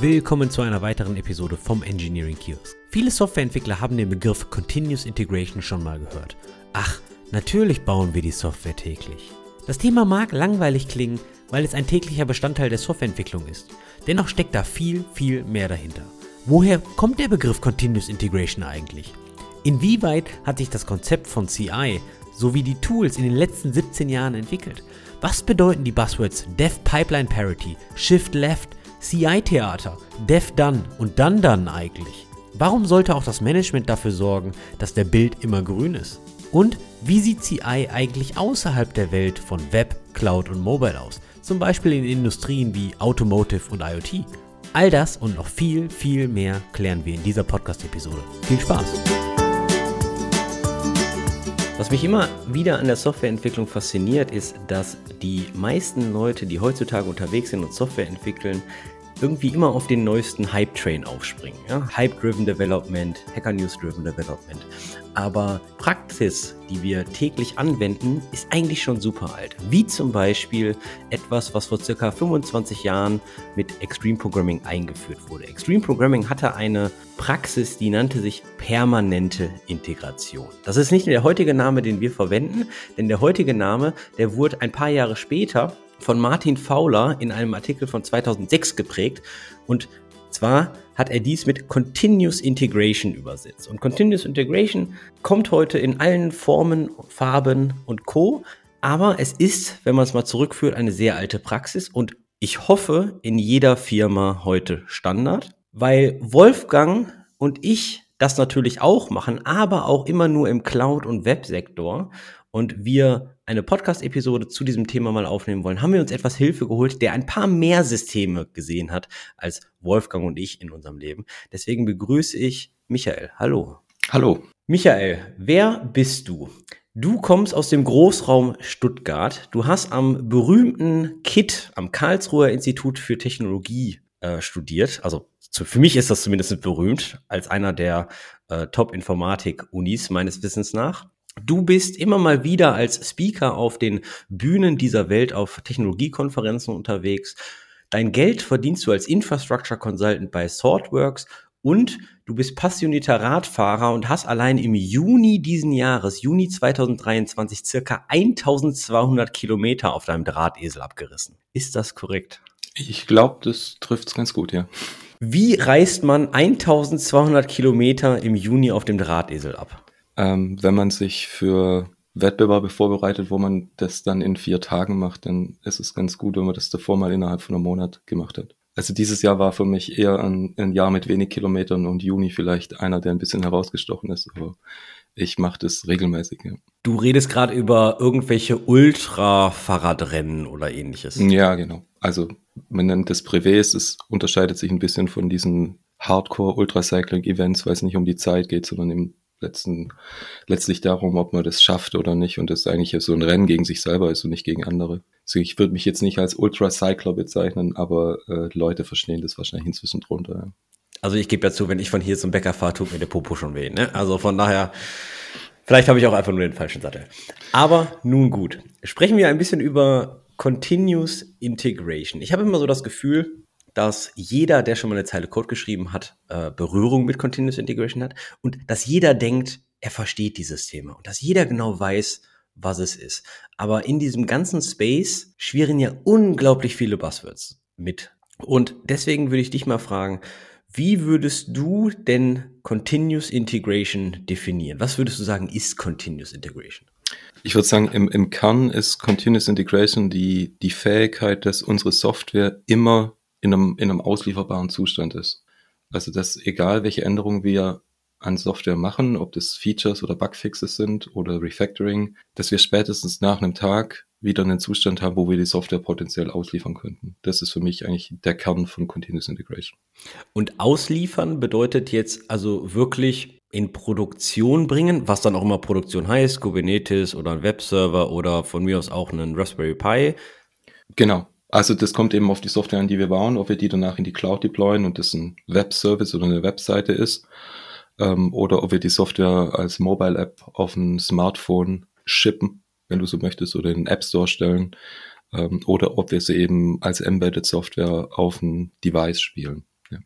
Willkommen zu einer weiteren Episode vom Engineering Kiosk. Viele Softwareentwickler haben den Begriff Continuous Integration schon mal gehört. Ach, natürlich bauen wir die Software täglich. Das Thema mag langweilig klingen, weil es ein täglicher Bestandteil der Softwareentwicklung ist. Dennoch steckt da viel, viel mehr dahinter. Woher kommt der Begriff Continuous Integration eigentlich? Inwieweit hat sich das Konzept von CI sowie die Tools in den letzten 17 Jahren entwickelt? Was bedeuten die Buzzwords Dev Pipeline Parity, Shift Left, CI-Theater, Dev Done und Done Done eigentlich? Warum sollte auch das Management dafür sorgen, dass der Bild immer grün ist? Und wie sieht CI eigentlich außerhalb der Welt von Web, Cloud und Mobile aus? Zum Beispiel in Industrien wie Automotive und IoT. All das und noch viel, viel mehr klären wir in dieser Podcast-Episode. Viel Spaß! Was mich immer wieder an der Softwareentwicklung fasziniert, ist, dass die meisten Leute, die heutzutage unterwegs sind und Software entwickeln, irgendwie immer auf den neuesten Hype-Train aufspringen. Ja? Hype-Driven Development, Hacker-News-Driven Development. Aber Praxis, die wir täglich anwenden, ist eigentlich schon super alt. Wie zum Beispiel etwas, was vor circa 25 Jahren mit Extreme Programming eingeführt wurde. Extreme Programming hatte eine Praxis, die nannte sich permanente Integration. Das ist nicht der heutige Name, den wir verwenden, denn der heutige Name, der wurde ein paar Jahre später von Martin Fowler in einem Artikel von 2006 geprägt und zwar hat er dies mit Continuous Integration übersetzt. Und Continuous Integration kommt heute in allen Formen, Farben und Co. Aber es ist, wenn man es mal zurückführt, eine sehr alte Praxis und ich hoffe in jeder Firma heute Standard, weil Wolfgang und ich das natürlich auch machen, aber auch immer nur im Cloud- und Websektor und wir eine Podcast-Episode zu diesem Thema mal aufnehmen wollen, haben wir uns etwas Hilfe geholt, der ein paar mehr Systeme gesehen hat als Wolfgang und ich in unserem Leben. Deswegen begrüße ich Michael. Hallo. Hallo. Michael, wer bist du? Du kommst aus dem Großraum Stuttgart. Du hast am berühmten KIT, am Karlsruher Institut für Technologie äh, studiert. Also zu, für mich ist das zumindest berühmt, als einer der äh, Top-Informatik-Unis meines Wissens nach. Du bist immer mal wieder als Speaker auf den Bühnen dieser Welt auf Technologiekonferenzen unterwegs. Dein Geld verdienst du als Infrastructure Consultant bei Swordworks und du bist passionierter Radfahrer und hast allein im Juni diesen Jahres, Juni 2023, circa 1200 Kilometer auf deinem Drahtesel abgerissen. Ist das korrekt? Ich glaube, das trifft es ganz gut, ja. Wie reist man 1200 Kilometer im Juni auf dem Drahtesel ab? Ähm, wenn man sich für Wettbewerbe vorbereitet, wo man das dann in vier Tagen macht, dann ist es ganz gut, wenn man das davor mal innerhalb von einem Monat gemacht hat. Also dieses Jahr war für mich eher ein, ein Jahr mit wenig Kilometern und Juni vielleicht einer, der ein bisschen herausgestochen ist, aber ich mache das regelmäßig. Ja. Du redest gerade über irgendwelche Ultra-Fahrradrennen oder ähnliches. Ja, genau. Also man nennt das Privés, es unterscheidet sich ein bisschen von diesen Hardcore-Ultracycling-Events, weil es nicht um die Zeit geht, sondern im letzten, letztlich darum, ob man das schafft oder nicht und das eigentlich so ein Rennen gegen sich selber ist und nicht gegen andere. Also ich würde mich jetzt nicht als Ultracycler bezeichnen, aber äh, Leute verstehen das wahrscheinlich inzwischen drunter. Ja. Also ich gebe ja zu, wenn ich von hier zum Bäcker fahre, tut mir der Popo schon weh. Ne? Also von daher, vielleicht habe ich auch einfach nur den falschen Sattel. Aber nun gut. Sprechen wir ein bisschen über Continuous Integration. Ich habe immer so das Gefühl, dass jeder, der schon mal eine Zeile Code geschrieben hat, äh, Berührung mit Continuous Integration hat und dass jeder denkt, er versteht dieses Thema und dass jeder genau weiß, was es ist. Aber in diesem ganzen Space schwirren ja unglaublich viele Buzzwords mit. Und deswegen würde ich dich mal fragen, wie würdest du denn Continuous Integration definieren? Was würdest du sagen, ist Continuous Integration? Ich würde sagen, im, im Kern ist Continuous Integration die, die Fähigkeit, dass unsere Software immer in einem, in einem auslieferbaren Zustand ist. Also dass egal welche Änderungen wir an Software machen, ob das Features oder Bugfixes sind oder Refactoring, dass wir spätestens nach einem Tag wieder einen Zustand haben, wo wir die Software potenziell ausliefern könnten. Das ist für mich eigentlich der Kern von Continuous Integration. Und ausliefern bedeutet jetzt also wirklich in Produktion bringen, was dann auch immer Produktion heißt, Kubernetes oder ein Webserver oder von mir aus auch einen Raspberry Pi. Genau. Also das kommt eben auf die Software an, die wir bauen, ob wir die danach in die Cloud deployen und das ein Webservice oder eine Webseite ist, ähm, oder ob wir die Software als Mobile App auf ein Smartphone shippen, wenn du so möchtest, oder in den App Store stellen, ähm, oder ob wir sie eben als Embedded Software auf ein Device spielen. Ja.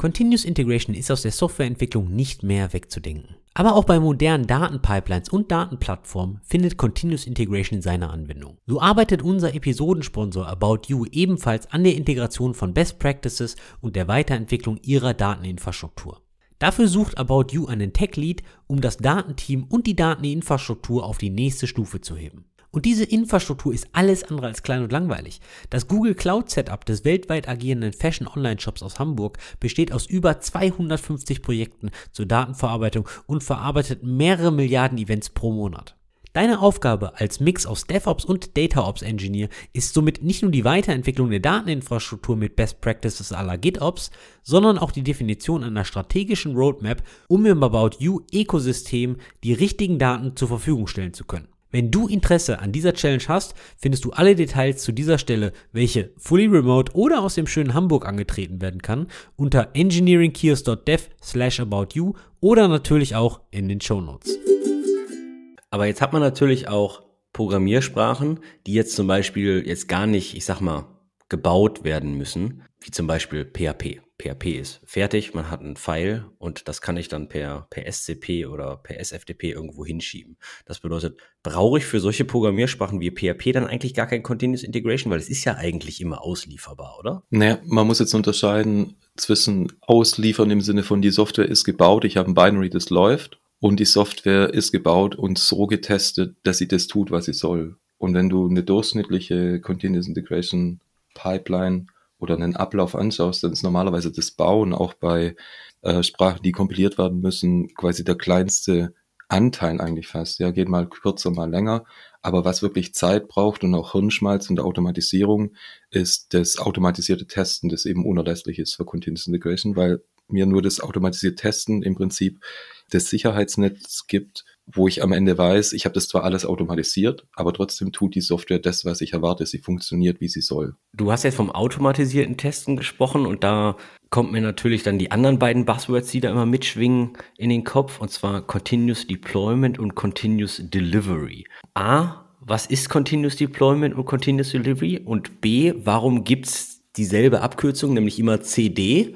Continuous Integration ist aus der Softwareentwicklung nicht mehr wegzudenken. Aber auch bei modernen Datenpipelines und Datenplattformen findet Continuous Integration seine Anwendung. So arbeitet unser Episodensponsor About You ebenfalls an der Integration von Best Practices und der Weiterentwicklung ihrer Dateninfrastruktur. Dafür sucht About You einen Tech Lead, um das Datenteam und die Dateninfrastruktur auf die nächste Stufe zu heben. Und diese Infrastruktur ist alles andere als klein und langweilig. Das Google Cloud Setup des weltweit agierenden Fashion Online Shops aus Hamburg besteht aus über 250 Projekten zur Datenverarbeitung und verarbeitet mehrere Milliarden Events pro Monat. Deine Aufgabe als Mix aus DevOps und DataOps Engineer ist somit nicht nur die Weiterentwicklung der Dateninfrastruktur mit Best Practices la GitOps, sondern auch die Definition einer strategischen Roadmap, um im About You Ökosystem die richtigen Daten zur Verfügung stellen zu können. Wenn du Interesse an dieser Challenge hast, findest du alle Details zu dieser Stelle, welche fully remote oder aus dem schönen Hamburg angetreten werden kann, unter engineeringkiosk.dev slash about you oder natürlich auch in den Show Notes. Aber jetzt hat man natürlich auch Programmiersprachen, die jetzt zum Beispiel jetzt gar nicht, ich sag mal, gebaut werden müssen, wie zum Beispiel PHP. PHP ist fertig, man hat einen File und das kann ich dann per, per SCP oder per SFTP irgendwo hinschieben. Das bedeutet, brauche ich für solche Programmiersprachen wie PHP dann eigentlich gar kein Continuous Integration, weil es ist ja eigentlich immer auslieferbar, oder? Naja, man muss jetzt unterscheiden zwischen ausliefern im Sinne von die Software ist gebaut, ich habe ein Binary, das läuft und die Software ist gebaut und so getestet, dass sie das tut, was sie soll. Und wenn du eine durchschnittliche Continuous Integration Pipeline oder einen Ablauf anschaust, dann ist normalerweise das Bauen auch bei äh, Sprachen, die kompiliert werden müssen, quasi der kleinste Anteil eigentlich fast. Ja, geht mal kürzer, mal länger. Aber was wirklich Zeit braucht und auch Hirnschmalz und Automatisierung, ist das automatisierte Testen, das eben unerlässlich ist für Continuous Integration, weil mir nur das automatisierte Testen im Prinzip das Sicherheitsnetz gibt, wo ich am Ende weiß, ich habe das zwar alles automatisiert, aber trotzdem tut die Software das, was ich erwarte. Sie funktioniert, wie sie soll. Du hast jetzt vom automatisierten Testen gesprochen und da kommt mir natürlich dann die anderen beiden Buzzwords, die da immer mitschwingen, in den Kopf, und zwar Continuous Deployment und Continuous Delivery. A, was ist Continuous Deployment und Continuous Delivery? Und B, warum gibt's dieselbe Abkürzung, nämlich immer CD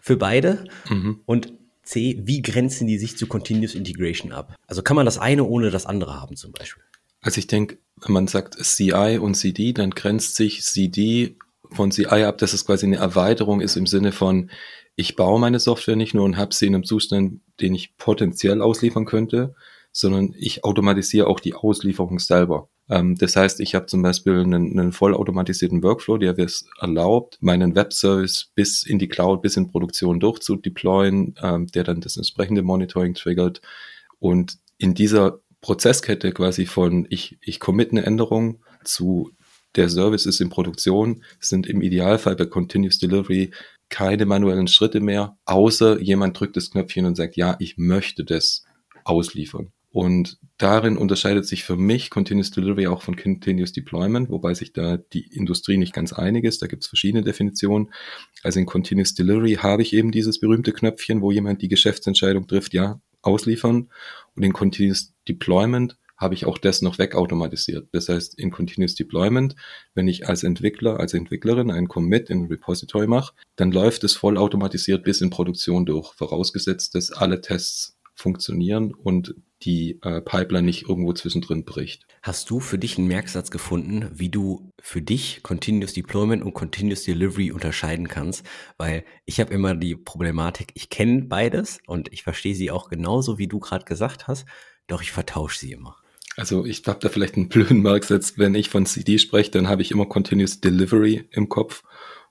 für beide? Mhm. Und C, wie grenzen die sich zu Continuous Integration ab? Also kann man das eine ohne das andere haben zum Beispiel? Also ich denke, wenn man sagt CI und CD, dann grenzt sich CD von CI ab, dass es quasi eine Erweiterung ist im Sinne von, ich baue meine Software nicht nur und habe sie in einem Zustand, den ich potenziell ausliefern könnte, sondern ich automatisiere auch die Auslieferung selber. Ähm, das heißt, ich habe zum Beispiel einen, einen vollautomatisierten Workflow, der es erlaubt, meinen Webservice bis in die Cloud, bis in Produktion durchzudeployen, ähm, der dann das entsprechende Monitoring triggert. Und in dieser Prozesskette quasi von ich, ich commit eine Änderung zu der Service ist in Produktion, sind im Idealfall bei Continuous Delivery keine manuellen Schritte mehr, außer jemand drückt das Knöpfchen und sagt, ja, ich möchte das ausliefern. Und darin unterscheidet sich für mich Continuous Delivery auch von Continuous Deployment, wobei sich da die Industrie nicht ganz einig ist. Da gibt es verschiedene Definitionen. Also in Continuous Delivery habe ich eben dieses berühmte Knöpfchen, wo jemand die Geschäftsentscheidung trifft, ja, ausliefern. Und in Continuous Deployment habe ich auch das noch wegautomatisiert. Das heißt, in Continuous Deployment, wenn ich als Entwickler, als Entwicklerin einen Commit in ein Repository mache, dann läuft es vollautomatisiert bis in Produktion durch, vorausgesetzt, dass alle Tests funktionieren und die äh, Pipeline nicht irgendwo zwischendrin bricht. Hast du für dich einen Merksatz gefunden, wie du für dich Continuous Deployment und Continuous Delivery unterscheiden kannst? Weil ich habe immer die Problematik, ich kenne beides und ich verstehe sie auch genauso, wie du gerade gesagt hast, doch ich vertausche sie immer. Also ich habe da vielleicht einen blöden Merksatz, wenn ich von CD spreche, dann habe ich immer Continuous Delivery im Kopf.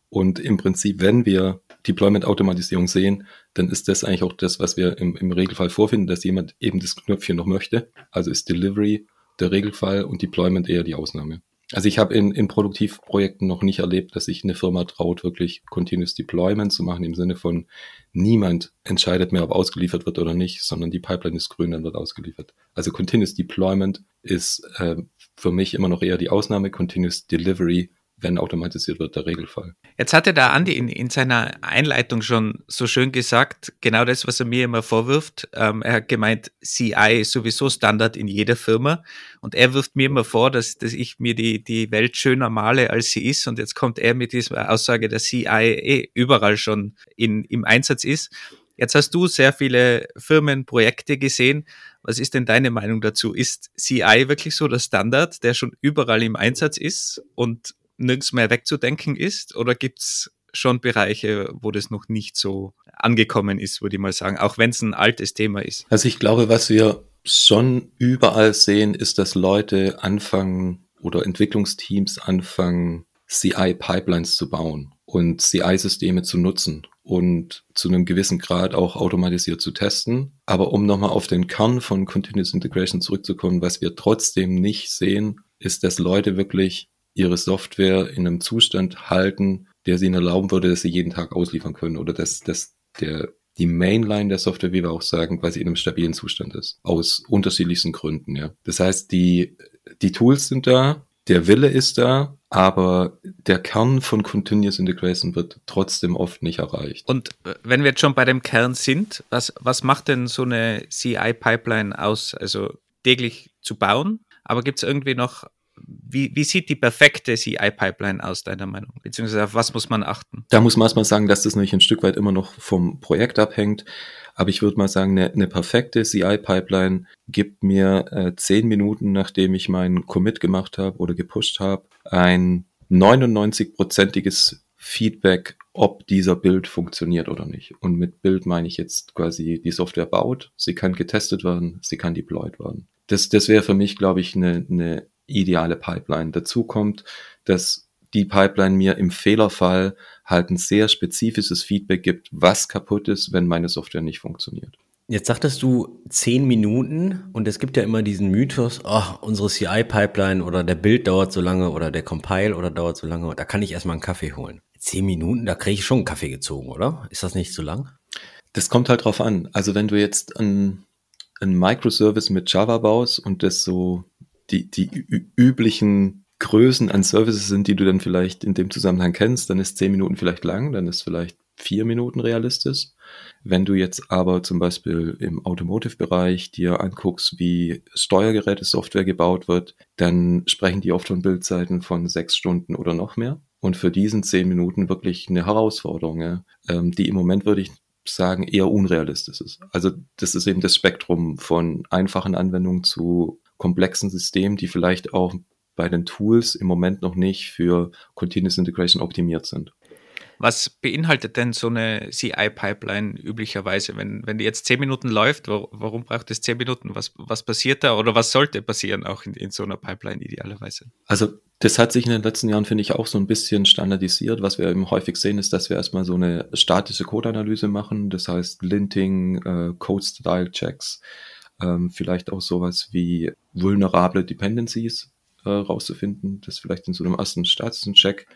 Und im Prinzip, wenn wir Deployment-Automatisierung sehen, dann ist das eigentlich auch das, was wir im, im Regelfall vorfinden, dass jemand eben das Knöpfchen noch möchte. Also ist Delivery der Regelfall und Deployment eher die Ausnahme. Also ich habe in, in Produktivprojekten noch nicht erlebt, dass sich eine Firma traut, wirklich Continuous Deployment zu machen, im Sinne von niemand entscheidet mehr, ob ausgeliefert wird oder nicht, sondern die Pipeline ist grün, dann wird ausgeliefert. Also Continuous Deployment ist äh, für mich immer noch eher die Ausnahme. Continuous Delivery wenn automatisiert wird, der Regelfall. Jetzt hatte der Andi in, in seiner Einleitung schon so schön gesagt, genau das, was er mir immer vorwirft. Ähm, er hat gemeint, CI ist sowieso Standard in jeder Firma. Und er wirft mir immer vor, dass, dass ich mir die, die Welt schöner male, als sie ist. Und jetzt kommt er mit dieser Aussage, dass CI eh überall schon in, im Einsatz ist. Jetzt hast du sehr viele Firmen, Projekte gesehen. Was ist denn deine Meinung dazu? Ist CI wirklich so der Standard, der schon überall im Einsatz ist und nirgends mehr wegzudenken ist? Oder gibt's schon Bereiche, wo das noch nicht so angekommen ist, würde ich mal sagen, auch wenn es ein altes Thema ist? Also ich glaube, was wir schon überall sehen, ist, dass Leute anfangen oder Entwicklungsteams anfangen, CI-Pipelines zu bauen und CI-Systeme zu nutzen und zu einem gewissen Grad auch automatisiert zu testen. Aber um nochmal auf den Kern von Continuous Integration zurückzukommen, was wir trotzdem nicht sehen, ist, dass Leute wirklich ihre Software in einem Zustand halten, der sie ihnen erlauben würde, dass sie jeden Tag ausliefern können oder dass, dass der, die Mainline der Software, wie wir auch sagen, quasi in einem stabilen Zustand ist. Aus unterschiedlichsten Gründen, ja. Das heißt, die, die Tools sind da, der Wille ist da, aber der Kern von Continuous Integration wird trotzdem oft nicht erreicht. Und äh, wenn wir jetzt schon bei dem Kern sind, was, was macht denn so eine CI-Pipeline aus? Also täglich zu bauen, aber gibt es irgendwie noch wie, wie sieht die perfekte CI-Pipeline aus, deiner Meinung? Beziehungsweise auf was muss man achten? Da muss man erstmal sagen, dass das nämlich ein Stück weit immer noch vom Projekt abhängt. Aber ich würde mal sagen, eine, eine perfekte CI-Pipeline gibt mir äh, zehn Minuten, nachdem ich meinen Commit gemacht habe oder gepusht habe, ein 99-prozentiges Feedback, ob dieser Bild funktioniert oder nicht. Und mit Bild meine ich jetzt quasi, die Software baut, sie kann getestet werden, sie kann deployed werden. Das, das wäre für mich, glaube ich, eine, eine ideale Pipeline. Dazu kommt, dass die Pipeline mir im Fehlerfall halt ein sehr spezifisches Feedback gibt, was kaputt ist, wenn meine Software nicht funktioniert. Jetzt sagtest du zehn Minuten und es gibt ja immer diesen Mythos, oh, unsere CI-Pipeline oder der Bild dauert so lange oder der Compile oder dauert so lange, da kann ich erstmal einen Kaffee holen. Zehn Minuten, da kriege ich schon einen Kaffee gezogen, oder? Ist das nicht zu lang? Das kommt halt drauf an. Also wenn du jetzt einen, einen Microservice mit Java baust und das so die, die üblichen Größen an Services sind, die du dann vielleicht in dem Zusammenhang kennst, dann ist zehn Minuten vielleicht lang, dann ist vielleicht vier Minuten realistisch. Wenn du jetzt aber zum Beispiel im Automotive-Bereich dir anguckst, wie Steuergeräte-Software gebaut wird, dann sprechen die oft von Bildzeiten von sechs Stunden oder noch mehr. Und für diesen zehn Minuten wirklich eine Herausforderung, ja, ähm, die im Moment würde ich sagen eher unrealistisch ist. Also das ist eben das Spektrum von einfachen Anwendungen zu komplexen Systemen, die vielleicht auch bei den Tools im Moment noch nicht für Continuous Integration optimiert sind. Was beinhaltet denn so eine CI-Pipeline üblicherweise? Wenn, wenn die jetzt zehn Minuten läuft, warum braucht es zehn Minuten? Was, was passiert da oder was sollte passieren auch in, in so einer Pipeline idealerweise? Also das hat sich in den letzten Jahren, finde ich, auch so ein bisschen standardisiert. Was wir eben häufig sehen, ist, dass wir erstmal so eine statische Code-Analyse machen. Das heißt Linting, äh, Code-Style-Checks, ähm, vielleicht auch sowas wie vulnerable Dependencies äh, rauszufinden. Das vielleicht in so einem ersten statischen Check.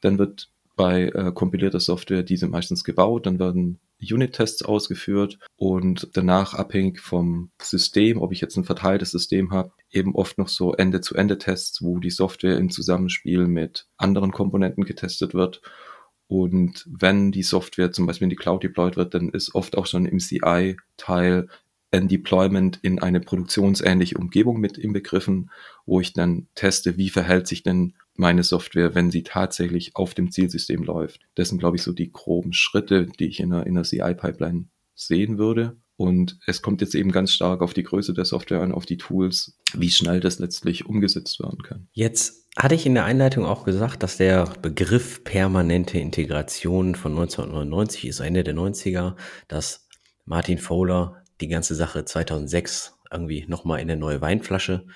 Dann wird bei äh, kompilierter Software diese meistens gebaut, dann werden Unit-Tests ausgeführt und danach abhängig vom System, ob ich jetzt ein verteiltes System habe, eben oft noch so Ende-zu-Ende-Tests, wo die Software im Zusammenspiel mit anderen Komponenten getestet wird. Und wenn die Software zum Beispiel in die Cloud deployed wird, dann ist oft auch schon im CI-Teil ein Deployment in eine produktionsähnliche Umgebung mit inbegriffen, wo ich dann teste, wie verhält sich denn meine Software, wenn sie tatsächlich auf dem Zielsystem läuft. Das sind, glaube ich, so die groben Schritte, die ich in einer, in einer CI-Pipeline sehen würde. Und es kommt jetzt eben ganz stark auf die Größe der Software an, auf die Tools, wie schnell das letztlich umgesetzt werden kann. Jetzt hatte ich in der Einleitung auch gesagt, dass der Begriff permanente Integration von 1999 ist Ende der 90er, dass Martin Fowler die ganze Sache 2006 irgendwie nochmal in eine neue Weinflasche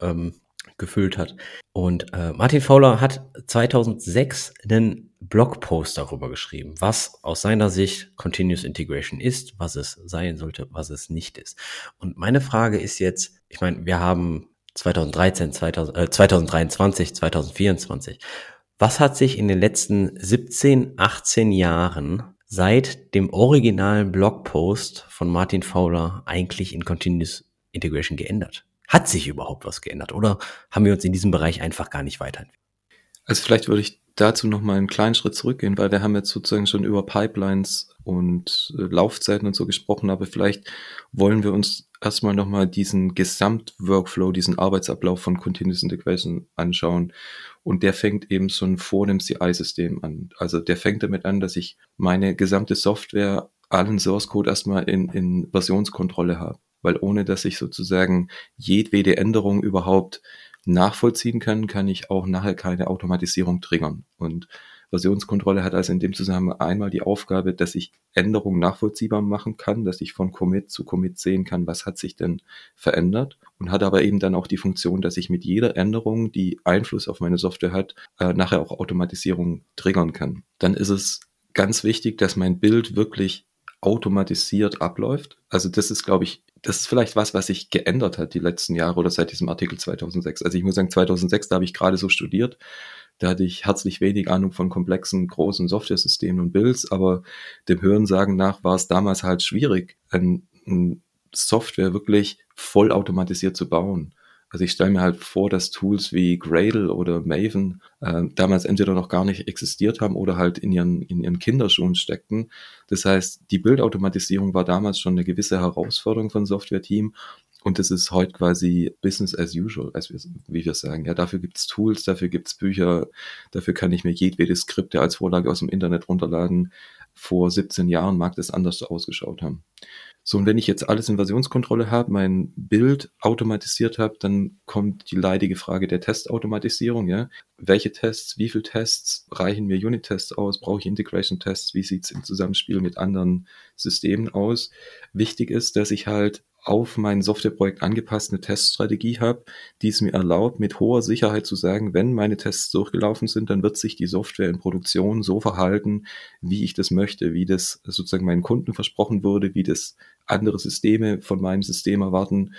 ähm, gefüllt hat. Und äh, Martin Fowler hat 2006 einen Blogpost darüber geschrieben, was aus seiner Sicht Continuous Integration ist, was es sein sollte, was es nicht ist. Und meine Frage ist jetzt, ich meine, wir haben 2013, 2000, äh, 2023, 2024. Was hat sich in den letzten 17, 18 Jahren seit dem originalen Blogpost von Martin Fowler eigentlich in Continuous Integration geändert? Hat sich überhaupt was geändert oder haben wir uns in diesem Bereich einfach gar nicht weiterentwickelt? Also vielleicht würde ich dazu noch mal einen kleinen Schritt zurückgehen, weil wir haben jetzt sozusagen schon über Pipelines und äh, Laufzeiten und so gesprochen, aber vielleicht wollen wir uns erstmal noch mal diesen Gesamtworkflow, diesen Arbeitsablauf von Continuous Integration anschauen. Und der fängt eben schon vor dem CI-System an. Also der fängt damit an, dass ich meine gesamte Software, allen Source Code erstmal in, in Versionskontrolle habe. Weil ohne dass ich sozusagen jedwede Änderung überhaupt nachvollziehen kann, kann ich auch nachher keine Automatisierung triggern. Und Versionskontrolle hat also in dem Zusammenhang einmal die Aufgabe, dass ich Änderungen nachvollziehbar machen kann, dass ich von Commit zu Commit sehen kann, was hat sich denn verändert und hat aber eben dann auch die Funktion, dass ich mit jeder Änderung, die Einfluss auf meine Software hat, äh, nachher auch Automatisierung triggern kann. Dann ist es ganz wichtig, dass mein Bild wirklich automatisiert abläuft. Also das ist, glaube ich, das ist vielleicht was, was sich geändert hat die letzten Jahre oder seit diesem Artikel 2006. Also ich muss sagen, 2006, da habe ich gerade so studiert. Da hatte ich herzlich wenig Ahnung von komplexen, großen Software-Systemen und Builds, aber dem Hörensagen nach war es damals halt schwierig, ein, ein Software wirklich vollautomatisiert zu bauen. Also ich stelle mir halt vor, dass Tools wie Gradle oder Maven äh, damals entweder noch gar nicht existiert haben oder halt in ihren, in ihren Kinderschuhen steckten. Das heißt, die Bildautomatisierung war damals schon eine gewisse Herausforderung von Software-Team und das ist heute quasi Business as usual, als wir, wie wir sagen. Ja, dafür gibt's Tools, dafür gibt's Bücher, dafür kann ich mir jedwede Skripte als Vorlage aus dem Internet runterladen. Vor 17 Jahren mag das anders ausgeschaut haben. So, und wenn ich jetzt alles in Versionskontrolle habe, mein Bild automatisiert habe, dann kommt die leidige Frage der Testautomatisierung. Ja? Welche Tests, wie viele Tests reichen mir Unit-Tests aus? Brauche ich Integration-Tests? Wie sieht's im Zusammenspiel mit anderen Systemen aus? Wichtig ist, dass ich halt auf mein Softwareprojekt angepasst eine Teststrategie habe, die es mir erlaubt, mit hoher Sicherheit zu sagen, wenn meine Tests durchgelaufen sind, dann wird sich die Software in Produktion so verhalten, wie ich das möchte, wie das sozusagen meinen Kunden versprochen wurde, wie das andere Systeme von meinem System erwarten.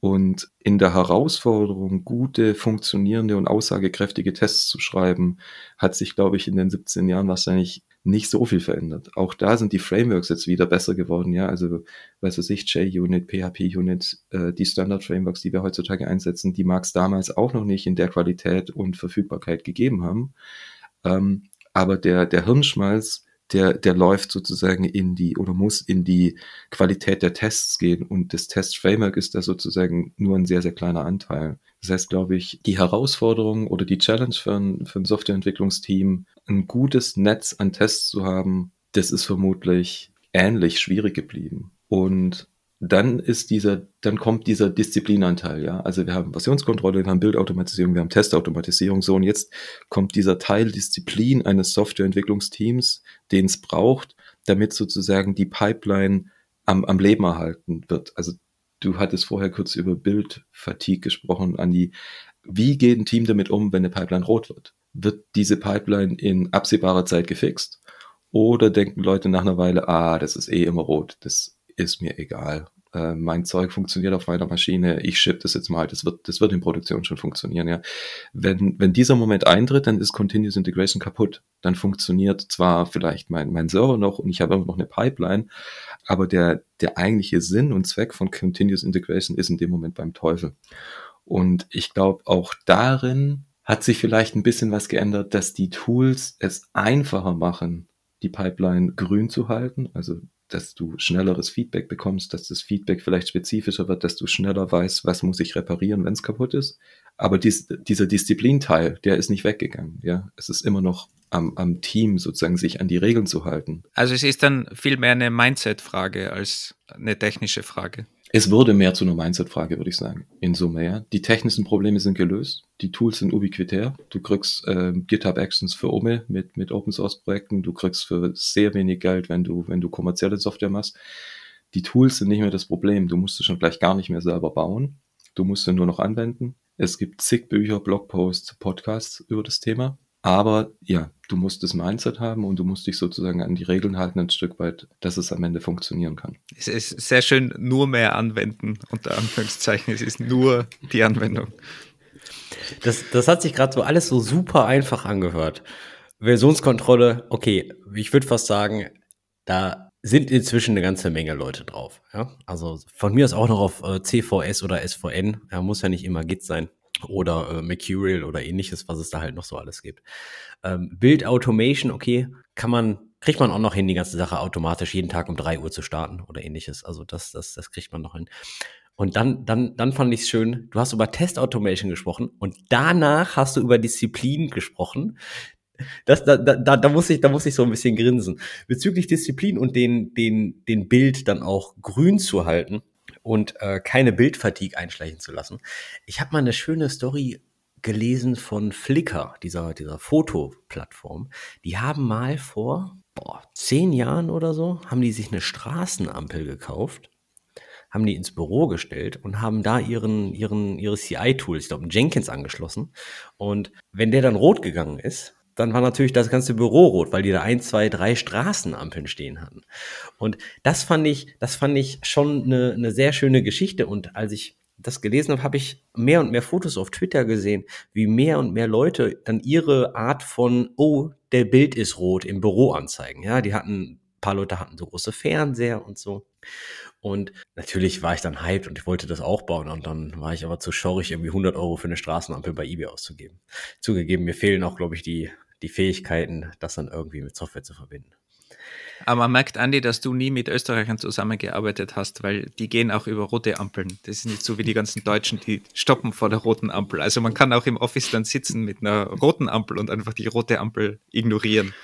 Und in der Herausforderung, gute, funktionierende und aussagekräftige Tests zu schreiben, hat sich, glaube ich, in den 17 Jahren wahrscheinlich nicht so viel verändert. Auch da sind die Frameworks jetzt wieder besser geworden, ja. Also, weiß was ich, JUnit, PHP-Unit, äh, die Standard-Frameworks, die wir heutzutage einsetzen, die mag es damals auch noch nicht in der Qualität und Verfügbarkeit gegeben haben. Ähm, aber der, der Hirnschmalz, der, der läuft sozusagen in die oder muss in die Qualität der Tests gehen und das Test-Framework ist da sozusagen nur ein sehr, sehr kleiner Anteil. Das heißt, glaube ich, die Herausforderung oder die Challenge für ein, für ein Softwareentwicklungsteam, ein gutes Netz an Tests zu haben, das ist vermutlich ähnlich schwierig geblieben. Und dann ist dieser, dann kommt dieser Disziplinanteil, ja. Also wir haben Versionskontrolle, wir haben Bildautomatisierung, wir haben Testautomatisierung, so und jetzt kommt dieser Teil Disziplin eines Softwareentwicklungsteams, den es braucht, damit sozusagen die Pipeline am, am Leben erhalten wird. Also du hattest vorher kurz über Bildfatigue gesprochen, Andi. Wie geht ein Team damit um, wenn eine Pipeline rot wird? Wird diese Pipeline in absehbarer Zeit gefixt? Oder denken Leute nach einer Weile, ah, das ist eh immer rot, das ist mir egal. Äh, mein Zeug funktioniert auf meiner Maschine, ich ship das jetzt mal, das wird, das wird in Produktion schon funktionieren, ja. Wenn, wenn dieser Moment eintritt, dann ist Continuous Integration kaputt. Dann funktioniert zwar vielleicht mein, mein Server noch und ich habe immer noch eine Pipeline, aber der, der eigentliche Sinn und Zweck von Continuous Integration ist in dem Moment beim Teufel. Und ich glaube, auch darin hat sich vielleicht ein bisschen was geändert, dass die Tools es einfacher machen, die Pipeline grün zu halten, also dass du schnelleres Feedback bekommst, dass das Feedback vielleicht spezifischer wird, dass du schneller weißt, was muss ich reparieren, wenn es kaputt ist. Aber dies, dieser Disziplinteil, der ist nicht weggegangen. Ja, es ist immer noch am, am Team sozusagen, sich an die Regeln zu halten. Also es ist dann viel mehr eine Mindset-Frage als eine technische Frage. Es wurde mehr zu einer Mindset-Frage, würde ich sagen. In Summe, ja. Die technischen Probleme sind gelöst. Die Tools sind ubiquitär. Du kriegst äh, GitHub Actions für Ome mit, mit Open Source Projekten. Du kriegst für sehr wenig Geld, wenn du, wenn du kommerzielle Software machst. Die Tools sind nicht mehr das Problem. Du musst es schon gleich gar nicht mehr selber bauen. Du musst sie nur noch anwenden. Es gibt zig Bücher, Blogposts, Podcasts über das Thema. Aber ja, du musst das Mindset haben und du musst dich sozusagen an die Regeln halten, ein Stück weit, dass es am Ende funktionieren kann. Es ist sehr schön, nur mehr anwenden, unter Anführungszeichen. Es ist nur die Anwendung. Das, das hat sich gerade so alles so super einfach angehört. Versionskontrolle, okay, ich würde fast sagen, da sind inzwischen eine ganze Menge Leute drauf. Ja? Also von mir aus auch noch auf äh, CVS oder SVN, ja, muss ja nicht immer Git sein. Oder äh, Mercurial oder ähnliches, was es da halt noch so alles gibt. Ähm, Build Automation, okay, kann man, kriegt man auch noch hin, die ganze Sache automatisch jeden Tag um drei Uhr zu starten oder ähnliches. Also das, das, das kriegt man noch hin. Und dann, dann, dann fand ich es schön, du hast über Test Automation gesprochen und danach hast du über Disziplin gesprochen. Das, da, da, da, muss ich, da muss ich so ein bisschen grinsen. Bezüglich Disziplin und den, den, den Bild dann auch grün zu halten und äh, keine Bildfatigue einschleichen zu lassen. Ich habe mal eine schöne Story gelesen von Flickr, dieser, dieser Fotoplattform. Die haben mal vor boah, zehn Jahren oder so, haben die sich eine Straßenampel gekauft, haben die ins Büro gestellt und haben da ihren, ihren, ihre CI-Tool, ich glaube, Jenkins angeschlossen. Und wenn der dann rot gegangen ist, dann war natürlich das ganze Büro rot, weil die da ein, zwei, drei Straßenampeln stehen hatten. Und das fand ich, das fand ich schon eine, eine sehr schöne Geschichte. Und als ich das gelesen habe, habe ich mehr und mehr Fotos auf Twitter gesehen, wie mehr und mehr Leute dann ihre Art von, oh, der Bild ist rot im Büro anzeigen. Ja, die hatten, ein paar Leute hatten so große Fernseher und so. Und natürlich war ich dann hyped und ich wollte das auch bauen. Und dann war ich aber zu schorrig, irgendwie 100 Euro für eine Straßenampel bei eBay auszugeben. Zugegeben, mir fehlen auch, glaube ich, die, die Fähigkeiten, das dann irgendwie mit Software zu verbinden. Aber man merkt, Andi, dass du nie mit Österreichern zusammengearbeitet hast, weil die gehen auch über rote Ampeln. Das ist nicht so wie die ganzen Deutschen, die stoppen vor der roten Ampel. Also man kann auch im Office dann sitzen mit einer roten Ampel und einfach die rote Ampel ignorieren.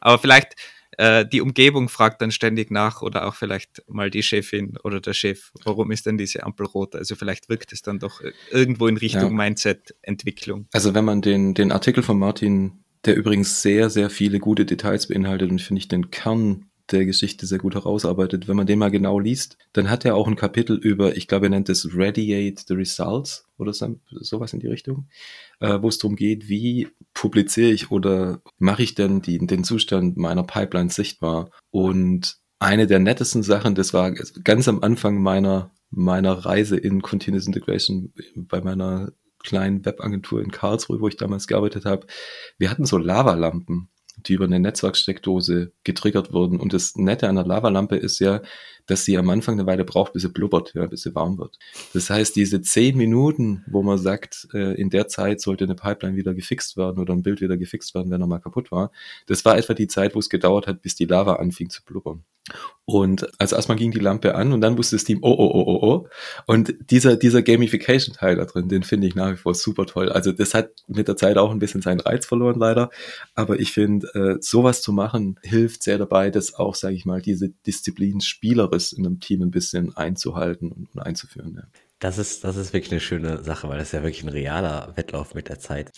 Aber vielleicht äh, die Umgebung fragt dann ständig nach oder auch vielleicht mal die Chefin oder der Chef, warum ist denn diese Ampel rot? Also vielleicht wirkt es dann doch irgendwo in Richtung ja. Mindset-Entwicklung. Also wenn man den, den Artikel von Martin der übrigens sehr, sehr viele gute Details beinhaltet und finde ich den Kern der Geschichte sehr gut herausarbeitet. Wenn man den mal genau liest, dann hat er auch ein Kapitel über, ich glaube, er nennt es Radiate the Results oder so, sowas in die Richtung, äh, wo es darum geht, wie publiziere ich oder mache ich denn die, den Zustand meiner Pipeline sichtbar. Und eine der nettesten Sachen, das war ganz am Anfang meiner meiner Reise in Continuous Integration bei meiner kleinen Webagentur in Karlsruhe, wo ich damals gearbeitet habe, wir hatten so Lavalampen, die über eine Netzwerksteckdose getriggert wurden. Und das Nette an der Lavalampe ist ja, dass sie am Anfang eine Weile braucht, bis sie blubbert, ja, bis sie warm wird. Das heißt, diese zehn Minuten, wo man sagt, äh, in der Zeit sollte eine Pipeline wieder gefixt werden oder ein Bild wieder gefixt werden, wenn er mal kaputt war, das war etwa die Zeit, wo es gedauert hat, bis die Lava anfing zu blubbern. Und also erstmal ging die Lampe an und dann wusste das Team, oh, oh, oh, oh, oh. Und dieser, dieser Gamification-Teil da drin, den finde ich nach wie vor super toll. Also das hat mit der Zeit auch ein bisschen seinen Reiz verloren, leider. Aber ich finde, äh, sowas zu machen, hilft sehr dabei, dass auch, sage ich mal, diese Disziplin spielerisch in einem Team ein bisschen einzuhalten und einzuführen. Ja. Das ist, das ist wirklich eine schöne Sache, weil das ist ja wirklich ein realer Wettlauf mit der Zeit.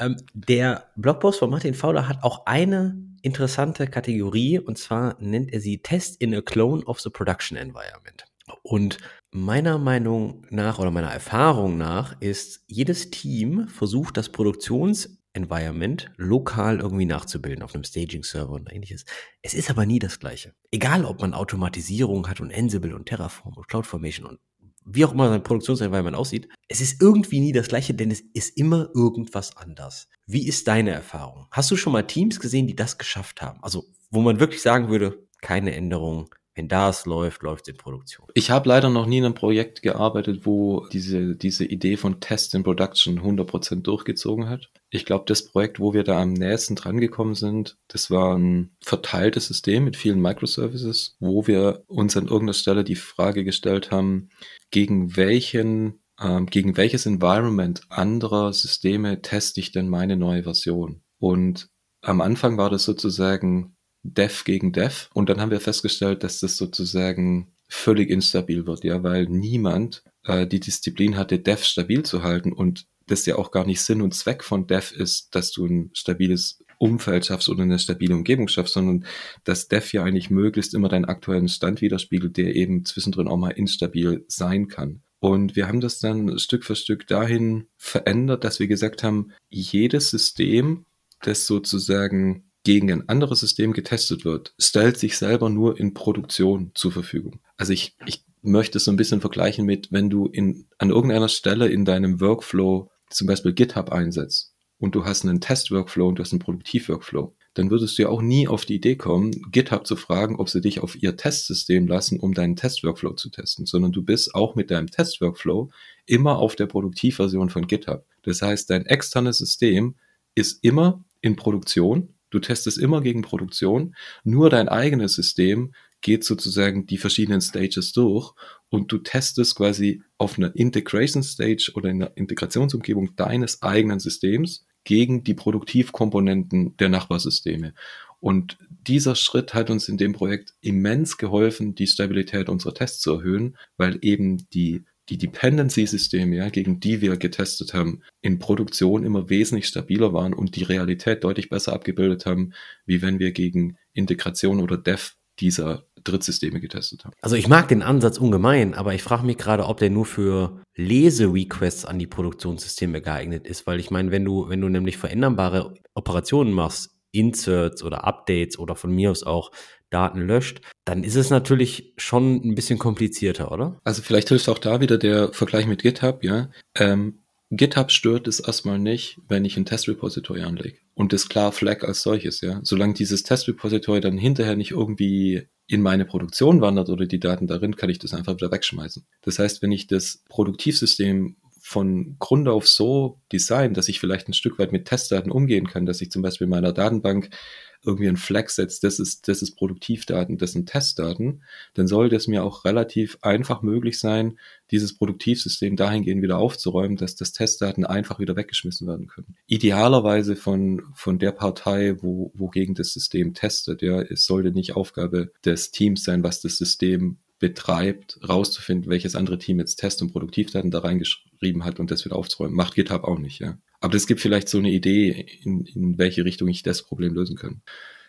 Ähm, der Blogpost von Martin Fowler hat auch eine interessante Kategorie und zwar nennt er sie Test in a Clone of the Production Environment. Und meiner Meinung nach oder meiner Erfahrung nach ist jedes Team versucht, das Produktionsenvironment lokal irgendwie nachzubilden auf einem Staging-Server und ähnliches. Es ist aber nie das Gleiche. Egal, ob man Automatisierung hat und Ansible und Terraform und CloudFormation und wie auch immer sein Produktionsenvironment aussieht, es ist irgendwie nie das gleiche, denn es ist immer irgendwas anders. Wie ist deine Erfahrung? Hast du schon mal Teams gesehen, die das geschafft haben? Also, wo man wirklich sagen würde, keine Änderung, wenn das läuft, läuft es in Produktion. Ich habe leider noch nie in einem Projekt gearbeitet, wo diese, diese Idee von Test in Production 100% durchgezogen hat. Ich glaube, das Projekt, wo wir da am nächsten dran gekommen sind, das war ein verteiltes System mit vielen Microservices, wo wir uns an irgendeiner Stelle die Frage gestellt haben, gegen welchen ähm, gegen welches Environment anderer Systeme teste ich denn meine neue Version? Und am Anfang war das sozusagen Dev gegen Dev. Und dann haben wir festgestellt, dass das sozusagen völlig instabil wird, ja, weil niemand äh, die Disziplin hatte, Dev stabil zu halten und das ja auch gar nicht Sinn und Zweck von Dev ist, dass du ein stabiles Umfeld schaffst oder eine stabile Umgebung schaffst, sondern dass Dev ja eigentlich möglichst immer deinen aktuellen Stand widerspiegelt, der eben zwischendrin auch mal instabil sein kann. Und wir haben das dann Stück für Stück dahin verändert, dass wir gesagt haben, jedes System, das sozusagen gegen ein anderes System getestet wird, stellt sich selber nur in Produktion zur Verfügung. Also ich, ich möchte es so ein bisschen vergleichen mit, wenn du in, an irgendeiner Stelle in deinem Workflow zum Beispiel GitHub einsetzt und du hast einen Test-Workflow und du hast einen Produktiv-Workflow, dann würdest du ja auch nie auf die Idee kommen, GitHub zu fragen, ob sie dich auf ihr Testsystem lassen, um deinen Testworkflow zu testen, sondern du bist auch mit deinem Testworkflow immer auf der Produktivversion von GitHub. Das heißt, dein externes System ist immer in Produktion. Du testest immer gegen Produktion. Nur dein eigenes System geht sozusagen die verschiedenen Stages durch und du testest quasi auf einer Integration Stage oder in einer Integrationsumgebung deines eigenen Systems gegen die Produktivkomponenten der Nachbarsysteme. Und dieser Schritt hat uns in dem Projekt immens geholfen, die Stabilität unserer Tests zu erhöhen, weil eben die die Dependency-Systeme, ja, gegen die wir getestet haben, in Produktion immer wesentlich stabiler waren und die Realität deutlich besser abgebildet haben, wie wenn wir gegen Integration oder Dev dieser Drittsysteme getestet haben. Also ich mag den Ansatz ungemein, aber ich frage mich gerade, ob der nur für Leserequests an die Produktionssysteme geeignet ist, weil ich meine, wenn du, wenn du nämlich veränderbare Operationen machst, Inserts oder Updates oder von mir aus auch Daten löscht, dann ist es natürlich schon ein bisschen komplizierter, oder? Also vielleicht hilft auch da wieder der Vergleich mit GitHub, ja. Ähm, GitHub stört es erstmal nicht, wenn ich ein Testrepository anlege. Und das klar Flag als solches, ja. Solange dieses Testrepository dann hinterher nicht irgendwie in meine Produktion wandert oder die Daten darin, kann ich das einfach wieder wegschmeißen. Das heißt, wenn ich das Produktivsystem von Grund auf so design, dass ich vielleicht ein Stück weit mit Testdaten umgehen kann, dass ich zum Beispiel in meiner Datenbank irgendwie ein Flag setzt, das ist, das ist Produktivdaten, das sind Testdaten, dann sollte es mir auch relativ einfach möglich sein, dieses Produktivsystem dahingehend wieder aufzuräumen, dass das Testdaten einfach wieder weggeschmissen werden können. Idealerweise von, von der Partei, wo, wogegen das System testet, ja, es sollte nicht Aufgabe des Teams sein, was das System betreibt, rauszufinden, welches andere Team jetzt Test- und Produktivdaten da reingeschrieben hat und das wieder aufzuräumen. Macht GitHub auch nicht, ja. Aber es gibt vielleicht so eine Idee, in, in welche Richtung ich das Problem lösen kann.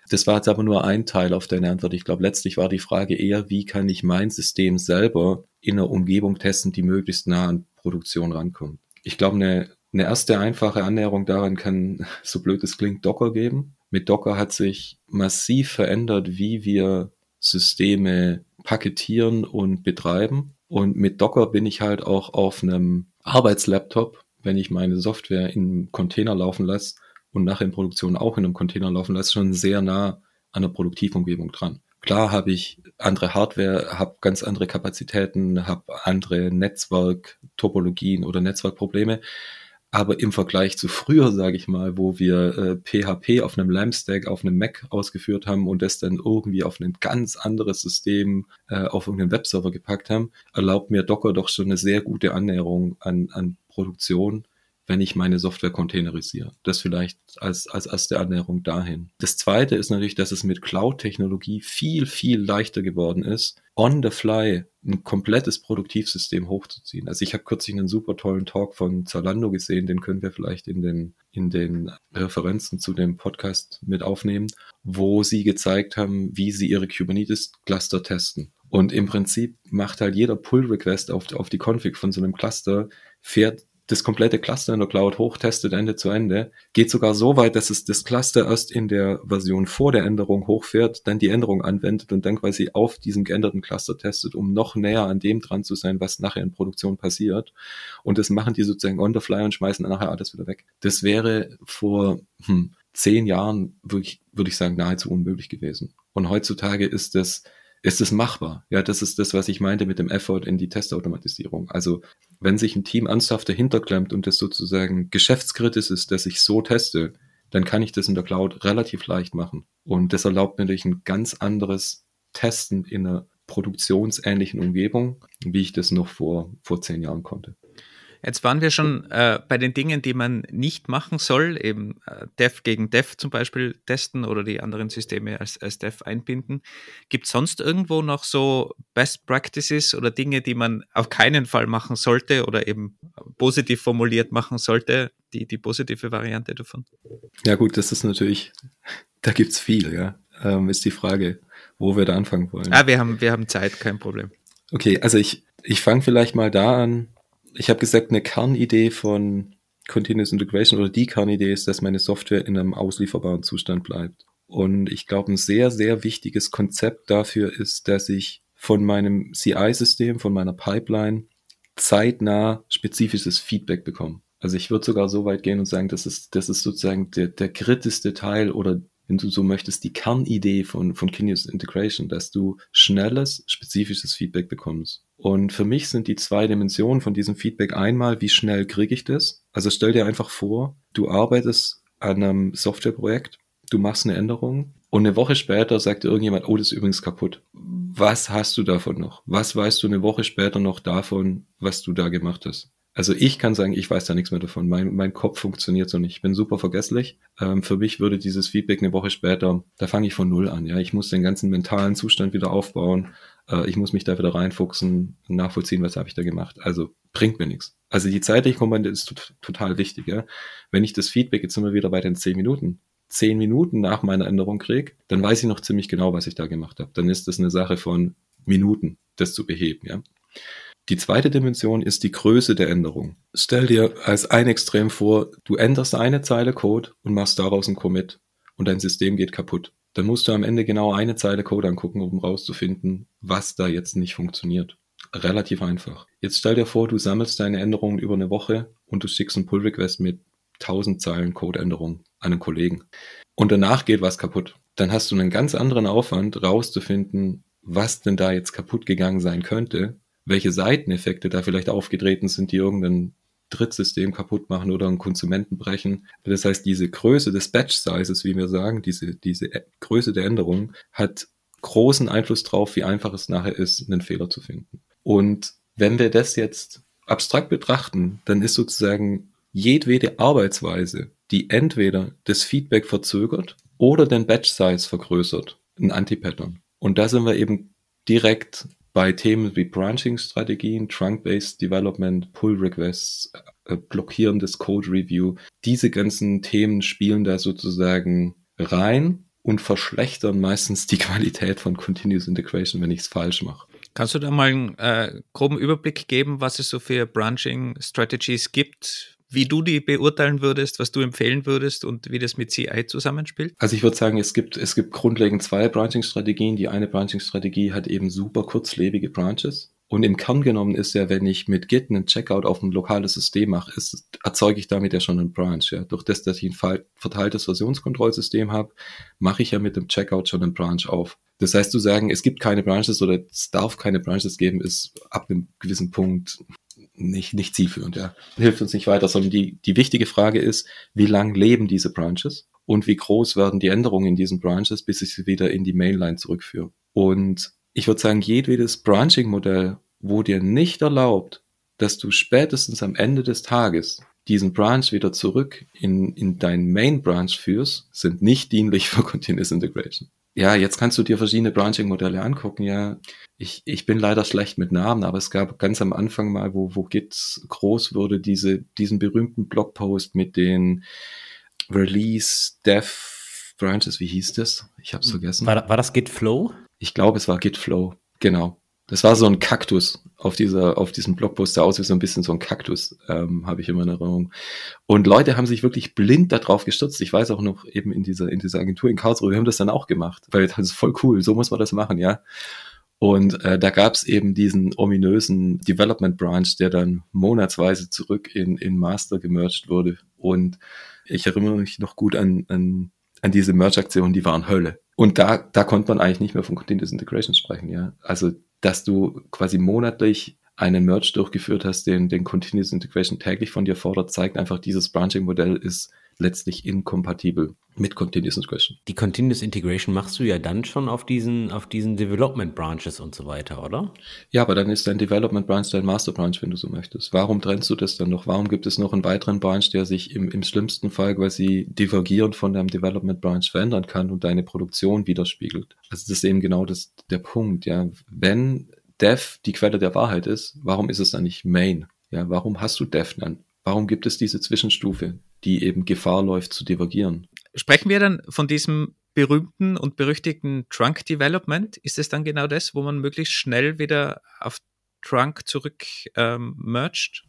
Das war jetzt aber nur ein Teil auf deine Antwort. Ich glaube, letztlich war die Frage eher, wie kann ich mein System selber in einer Umgebung testen, die möglichst nah an Produktion rankommt. Ich glaube, eine, eine erste einfache Annäherung daran kann, so blöd es klingt, Docker geben. Mit Docker hat sich massiv verändert, wie wir Systeme paketieren und betreiben. Und mit Docker bin ich halt auch auf einem Arbeitslaptop, wenn ich meine Software in einem Container laufen lasse und nachher in Produktion auch in einem Container laufen lasse, schon sehr nah an der Produktivumgebung dran. Klar habe ich andere Hardware, habe ganz andere Kapazitäten, habe andere Netzwerktopologien oder Netzwerkprobleme. Aber im Vergleich zu früher, sage ich mal, wo wir äh, PHP auf einem LAMP-Stack auf einem Mac ausgeführt haben und das dann irgendwie auf ein ganz anderes System äh, auf irgendeinen Webserver gepackt haben, erlaubt mir Docker doch schon eine sehr gute Annäherung an, an Produktion wenn ich meine Software containerisiere. Das vielleicht als, als erste Annäherung dahin. Das zweite ist natürlich, dass es mit Cloud-Technologie viel, viel leichter geworden ist, on the fly ein komplettes Produktivsystem hochzuziehen. Also ich habe kürzlich einen super tollen Talk von Zalando gesehen, den können wir vielleicht in den, in den Referenzen zu dem Podcast mit aufnehmen, wo sie gezeigt haben, wie sie ihre Kubernetes-Cluster testen. Und im Prinzip macht halt jeder Pull-Request auf, auf die Config von so einem Cluster, fährt das komplette Cluster in der Cloud hochtestet Ende zu Ende, geht sogar so weit, dass es das Cluster erst in der Version vor der Änderung hochfährt, dann die Änderung anwendet und dann quasi auf diesem geänderten Cluster testet, um noch näher an dem dran zu sein, was nachher in Produktion passiert. Und das machen die sozusagen on the fly und schmeißen nachher alles wieder weg. Das wäre vor hm, zehn Jahren wirklich, würde ich sagen, nahezu unmöglich gewesen. Und heutzutage ist das ist es machbar. Ja, das ist das, was ich meinte mit dem Effort in die Testautomatisierung. Also wenn sich ein Team ernsthaft dahinter klemmt und das sozusagen geschäftskritisch ist, dass ich so teste, dann kann ich das in der Cloud relativ leicht machen. Und das erlaubt mir natürlich ein ganz anderes Testen in einer produktionsähnlichen Umgebung, wie ich das noch vor, vor zehn Jahren konnte. Jetzt waren wir schon äh, bei den Dingen, die man nicht machen soll, eben äh, Dev gegen Dev zum Beispiel testen oder die anderen Systeme als, als Dev einbinden. Gibt es sonst irgendwo noch so Best Practices oder Dinge, die man auf keinen Fall machen sollte oder eben positiv formuliert machen sollte, die, die positive Variante davon? Ja gut, das ist natürlich, da gibt es viel, ja. Ähm, ist die Frage, wo wir da anfangen wollen. Ah, wir haben, wir haben Zeit, kein Problem. Okay, also ich, ich fange vielleicht mal da an, ich habe gesagt, eine Kernidee von Continuous Integration oder die Kernidee ist, dass meine Software in einem auslieferbaren Zustand bleibt. Und ich glaube, ein sehr, sehr wichtiges Konzept dafür ist, dass ich von meinem CI-System, von meiner Pipeline zeitnah spezifisches Feedback bekomme. Also ich würde sogar so weit gehen und sagen, das ist, das ist sozusagen der, der kritischste Teil oder wenn du so möchtest, die Kernidee von, von Continuous Integration, dass du schnelles, spezifisches Feedback bekommst. Und für mich sind die zwei Dimensionen von diesem Feedback einmal, wie schnell kriege ich das? Also stell dir einfach vor, du arbeitest an einem Softwareprojekt, du machst eine Änderung und eine Woche später sagt irgendjemand, oh, das ist übrigens kaputt. Was hast du davon noch? Was weißt du eine Woche später noch davon, was du da gemacht hast? Also ich kann sagen, ich weiß da nichts mehr davon. Mein, mein Kopf funktioniert so nicht. Ich bin super vergesslich. Ähm, für mich würde dieses Feedback eine Woche später, da fange ich von null an. Ja, ich muss den ganzen mentalen Zustand wieder aufbauen. Äh, ich muss mich da wieder reinfuchsen, nachvollziehen, was habe ich da gemacht. Also bringt mir nichts. Also die zeitliche Komponente ist total wichtig. Ja? Wenn ich das Feedback jetzt immer wieder bei den zehn Minuten, zehn Minuten nach meiner Änderung kriege, dann weiß ich noch ziemlich genau, was ich da gemacht habe. Dann ist das eine Sache von Minuten, das zu beheben. Ja? Die zweite Dimension ist die Größe der Änderung. Stell dir als ein Extrem vor, du änderst eine Zeile Code und machst daraus ein Commit und dein System geht kaputt. Dann musst du am Ende genau eine Zeile Code angucken, um rauszufinden, was da jetzt nicht funktioniert. Relativ einfach. Jetzt stell dir vor, du sammelst deine Änderungen über eine Woche und du schickst einen Pull-Request mit 1000 Zeilen Code-Änderungen an einen Kollegen. Und danach geht was kaputt. Dann hast du einen ganz anderen Aufwand, rauszufinden, was denn da jetzt kaputt gegangen sein könnte welche Seiteneffekte da vielleicht aufgetreten sind, die irgendein Drittsystem kaputt machen oder einen Konsumenten brechen. Das heißt, diese Größe des Batch Sizes, wie wir sagen, diese, diese Größe der Änderung hat großen Einfluss drauf, wie einfach es nachher ist, einen Fehler zu finden. Und wenn wir das jetzt abstrakt betrachten, dann ist sozusagen jedwede Arbeitsweise, die entweder das Feedback verzögert oder den Batch Size vergrößert, ein Anti-Pattern. Und da sind wir eben direkt bei Themen wie Branching-Strategien, Trunk-Based Development, Pull-Requests, äh, blockierendes Code-Review, diese ganzen Themen spielen da sozusagen rein und verschlechtern meistens die Qualität von Continuous Integration, wenn ich es falsch mache. Kannst du da mal einen äh, groben Überblick geben, was es so für Branching-Strategies gibt? Wie du die beurteilen würdest, was du empfehlen würdest und wie das mit CI zusammenspielt? Also ich würde sagen, es gibt, es gibt grundlegend zwei Branching-Strategien. Die eine Branching-Strategie hat eben super kurzlebige Branches. Und im Kern genommen ist ja, wenn ich mit Git einen Checkout auf ein lokales System mache, ist, erzeuge ich damit ja schon einen Branch. Ja. Durch das, dass ich ein verteiltes Versionskontrollsystem habe, mache ich ja mit dem Checkout schon einen Branch auf. Das heißt, zu sagen, es gibt keine Branches oder es darf keine Branches geben, ist ab einem gewissen Punkt nicht, nicht zielführend, ja. Hilft uns nicht weiter, sondern die, die wichtige Frage ist, wie lang leben diese Branches und wie groß werden die Änderungen in diesen Branches, bis ich sie wieder in die Mainline zurückführe. Und ich würde sagen, jedwedes Branching-Modell, wo dir nicht erlaubt, dass du spätestens am Ende des Tages diesen Branch wieder zurück in, in deinen Main Branch führst, sind nicht dienlich für Continuous Integration ja, jetzt kannst du dir verschiedene Branching-Modelle angucken. Ja, ich, ich bin leider schlecht mit Namen, aber es gab ganz am Anfang mal, wo, wo Git groß wurde, diese, diesen berühmten Blogpost mit den Release Dev Branches. Wie hieß das? Ich habe es vergessen. War, war das Git Flow? Ich glaube, es war Git Flow. Genau. Das war so ein Kaktus auf dieser, auf diesem Blogpost, der aus wie so ein bisschen so ein Kaktus, ähm, habe ich immer in Erinnerung. Und Leute haben sich wirklich blind darauf gestürzt. Ich weiß auch noch eben in dieser, in dieser Agentur in Karlsruhe, wir haben das dann auch gemacht, weil das ist voll cool, so muss man das machen, ja. Und äh, da gab es eben diesen ominösen Development Branch, der dann monatsweise zurück in, in Master gemerged wurde. Und ich erinnere mich noch gut an, an, an diese Merge-Aktionen, die waren Hölle. Und da, da konnte man eigentlich nicht mehr von Continuous Integration sprechen, ja. Also dass du quasi monatlich einen Merge durchgeführt hast, den, den Continuous Integration täglich von dir fordert, zeigt einfach, dieses Branching-Modell ist letztlich inkompatibel mit Continuous Integration. Die Continuous Integration machst du ja dann schon auf diesen, auf diesen Development Branches und so weiter, oder? Ja, aber dann ist dein Development Branch dein Master Branch, wenn du so möchtest. Warum trennst du das dann noch? Warum gibt es noch einen weiteren Branch, der sich im, im schlimmsten Fall quasi divergierend von deinem Development Branch verändern kann und deine Produktion widerspiegelt? Also das ist eben genau das, der Punkt, ja. Wenn Dev die Quelle der Wahrheit ist, warum ist es dann nicht Main? Ja, warum hast du Dev dann? Warum gibt es diese Zwischenstufe, die eben Gefahr läuft zu divergieren? Sprechen wir dann von diesem berühmten und berüchtigten Trunk Development? Ist es dann genau das, wo man möglichst schnell wieder auf Trunk zurück ähm, merged?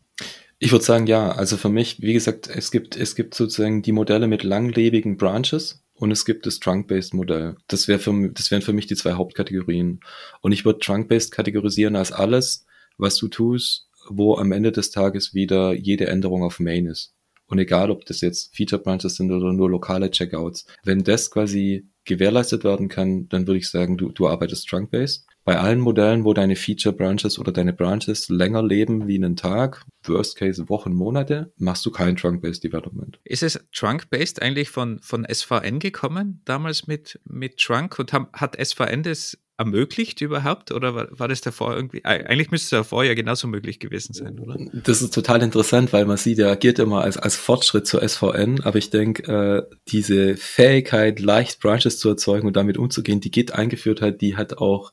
Ich würde sagen, ja. Also für mich, wie gesagt, es gibt, es gibt sozusagen die Modelle mit langlebigen Branches und es gibt das Trunk-Based Modell. Das, wär für, das wären für mich die zwei Hauptkategorien. Und ich würde Trunk-Based kategorisieren als alles, was du tust, wo am Ende des Tages wieder jede Änderung auf Main ist. Und egal, ob das jetzt Feature Branches sind oder nur lokale Checkouts, wenn das quasi gewährleistet werden kann, dann würde ich sagen, du, du arbeitest trunk-based. Bei allen Modellen, wo deine Feature Branches oder deine Branches länger leben wie einen Tag, Worst Case Wochen, Monate, machst du kein Trunk-Based Development. Ist es Trunk-Based eigentlich von, von SVN gekommen, damals mit, mit Trunk? Und haben, hat SVN das ermöglicht überhaupt? Oder war, war das davor irgendwie? Eigentlich müsste es davor ja genauso möglich gewesen sein, oder? Das ist total interessant, weil man sieht, der agiert immer als, als Fortschritt zur SVN, aber ich denke, äh, diese Fähigkeit, leicht Branches zu erzeugen und damit umzugehen, die Git eingeführt hat, die hat auch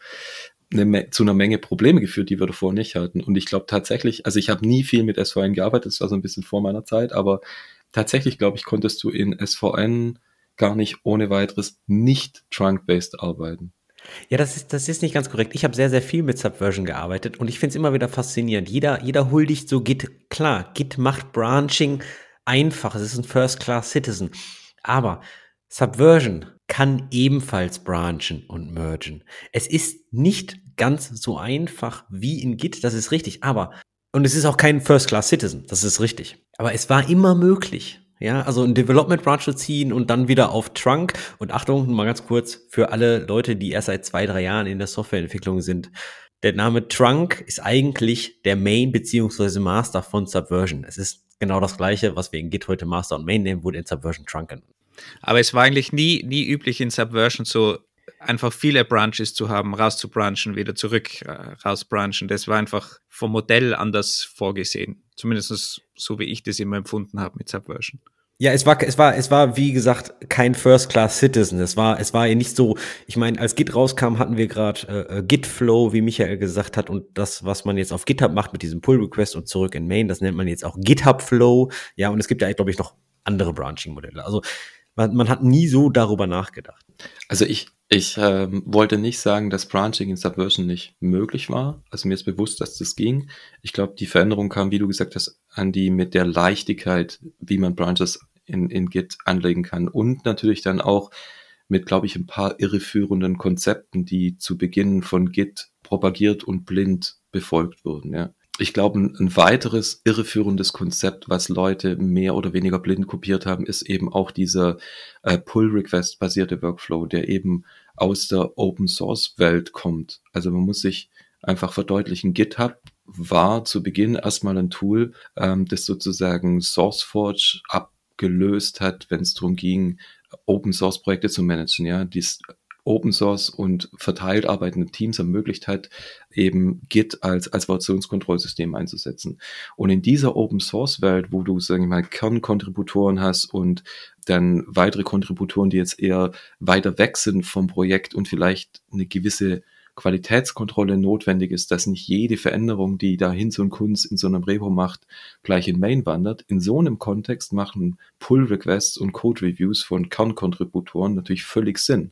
eine, zu einer Menge Probleme geführt, die wir davor nicht hatten. Und ich glaube tatsächlich, also ich habe nie viel mit SVN gearbeitet, das war so ein bisschen vor meiner Zeit, aber tatsächlich, glaube ich, konntest du in SVN gar nicht ohne weiteres nicht trunk-based arbeiten. Ja, das ist, das ist nicht ganz korrekt. Ich habe sehr, sehr viel mit Subversion gearbeitet und ich finde es immer wieder faszinierend. Jeder, jeder huldigt so Git. Klar, Git macht Branching einfach. Es ist ein First-Class-Citizen. Aber Subversion kann ebenfalls branchen und mergen. Es ist nicht ganz so einfach wie in Git, das ist richtig. Aber, und es ist auch kein First-Class-Citizen, das ist richtig. Aber es war immer möglich. Ja, also ein Development Branch zu ziehen und dann wieder auf Trunk. Und Achtung, mal ganz kurz für alle Leute, die erst seit zwei, drei Jahren in der Softwareentwicklung sind. Der Name Trunk ist eigentlich der Main beziehungsweise Master von Subversion. Es ist genau das gleiche, was wir in Git heute Master und Main nehmen, wurde in Subversion Trunk genannt. Aber es war eigentlich nie, nie üblich in Subversion so einfach viele Branches zu haben, rauszubranchen, wieder zurück äh, rausbranchen. Das war einfach vom Modell anders vorgesehen. Zumindest so, wie ich das immer empfunden habe mit Subversion. Ja, es war, es war, es war, wie gesagt, kein First-Class-Citizen. Es war, es war ja nicht so, ich meine, als Git rauskam, hatten wir gerade äh, äh, Git-Flow, wie Michael gesagt hat, und das, was man jetzt auf GitHub macht mit diesem Pull-Request und zurück in Main, das nennt man jetzt auch GitHub-Flow. Ja, und es gibt ja, glaube ich, noch andere Branching-Modelle. Also man, man hat nie so darüber nachgedacht. Also ich, ich ähm, wollte nicht sagen, dass Branching in Subversion nicht möglich war. Also mir ist bewusst, dass das ging. Ich glaube, die Veränderung kam, wie du gesagt hast, an die mit der Leichtigkeit, wie man Branches in, in Git anlegen kann. Und natürlich dann auch mit, glaube ich, ein paar irreführenden Konzepten, die zu Beginn von Git propagiert und blind befolgt wurden. Ja ich glaube, ein, weiteres irreführendes Konzept, was Leute mehr oder weniger blind kopiert haben, ist eben auch dieser äh, Pull-Request-basierte Workflow, der eben aus der Open-Source-Welt kommt. Also man muss sich einfach verdeutlichen, GitHub war zu Beginn erstmal ein Tool, ähm, das sozusagen SourceForge abgelöst hat, wenn es darum ging, Open Source Projekte zu managen, ja, dies Open Source und verteilt arbeitende Teams ermöglicht hat, eben Git als, als Versionskontrollsystem einzusetzen. Und in dieser Open Source Welt, wo du, sagen wir mal, Kernkontributoren hast und dann weitere Kontributoren, die jetzt eher weiter weg sind vom Projekt und vielleicht eine gewisse Qualitätskontrolle notwendig ist, dass nicht jede Veränderung, die da Hinz und Kunz in so einem Repo macht, gleich in Main wandert. In so einem Kontext machen Pull-Requests und Code-Reviews von Kernkontributoren natürlich völlig Sinn.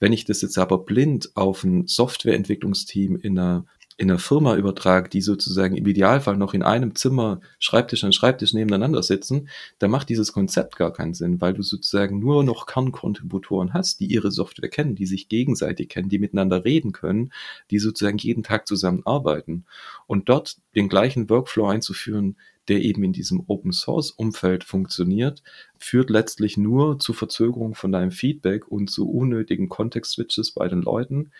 Wenn ich das jetzt aber blind auf ein Softwareentwicklungsteam in einer in einer Firma übertrage, die sozusagen im Idealfall noch in einem Zimmer Schreibtisch an Schreibtisch nebeneinander sitzen, dann macht dieses Konzept gar keinen Sinn, weil du sozusagen nur noch Kernkontributoren hast, die ihre Software kennen, die sich gegenseitig kennen, die miteinander reden können, die sozusagen jeden Tag zusammenarbeiten. Und dort den gleichen Workflow einzuführen, der eben in diesem Open Source Umfeld funktioniert, führt letztlich nur zu Verzögerung von deinem Feedback und zu unnötigen Context-Switches bei den Leuten,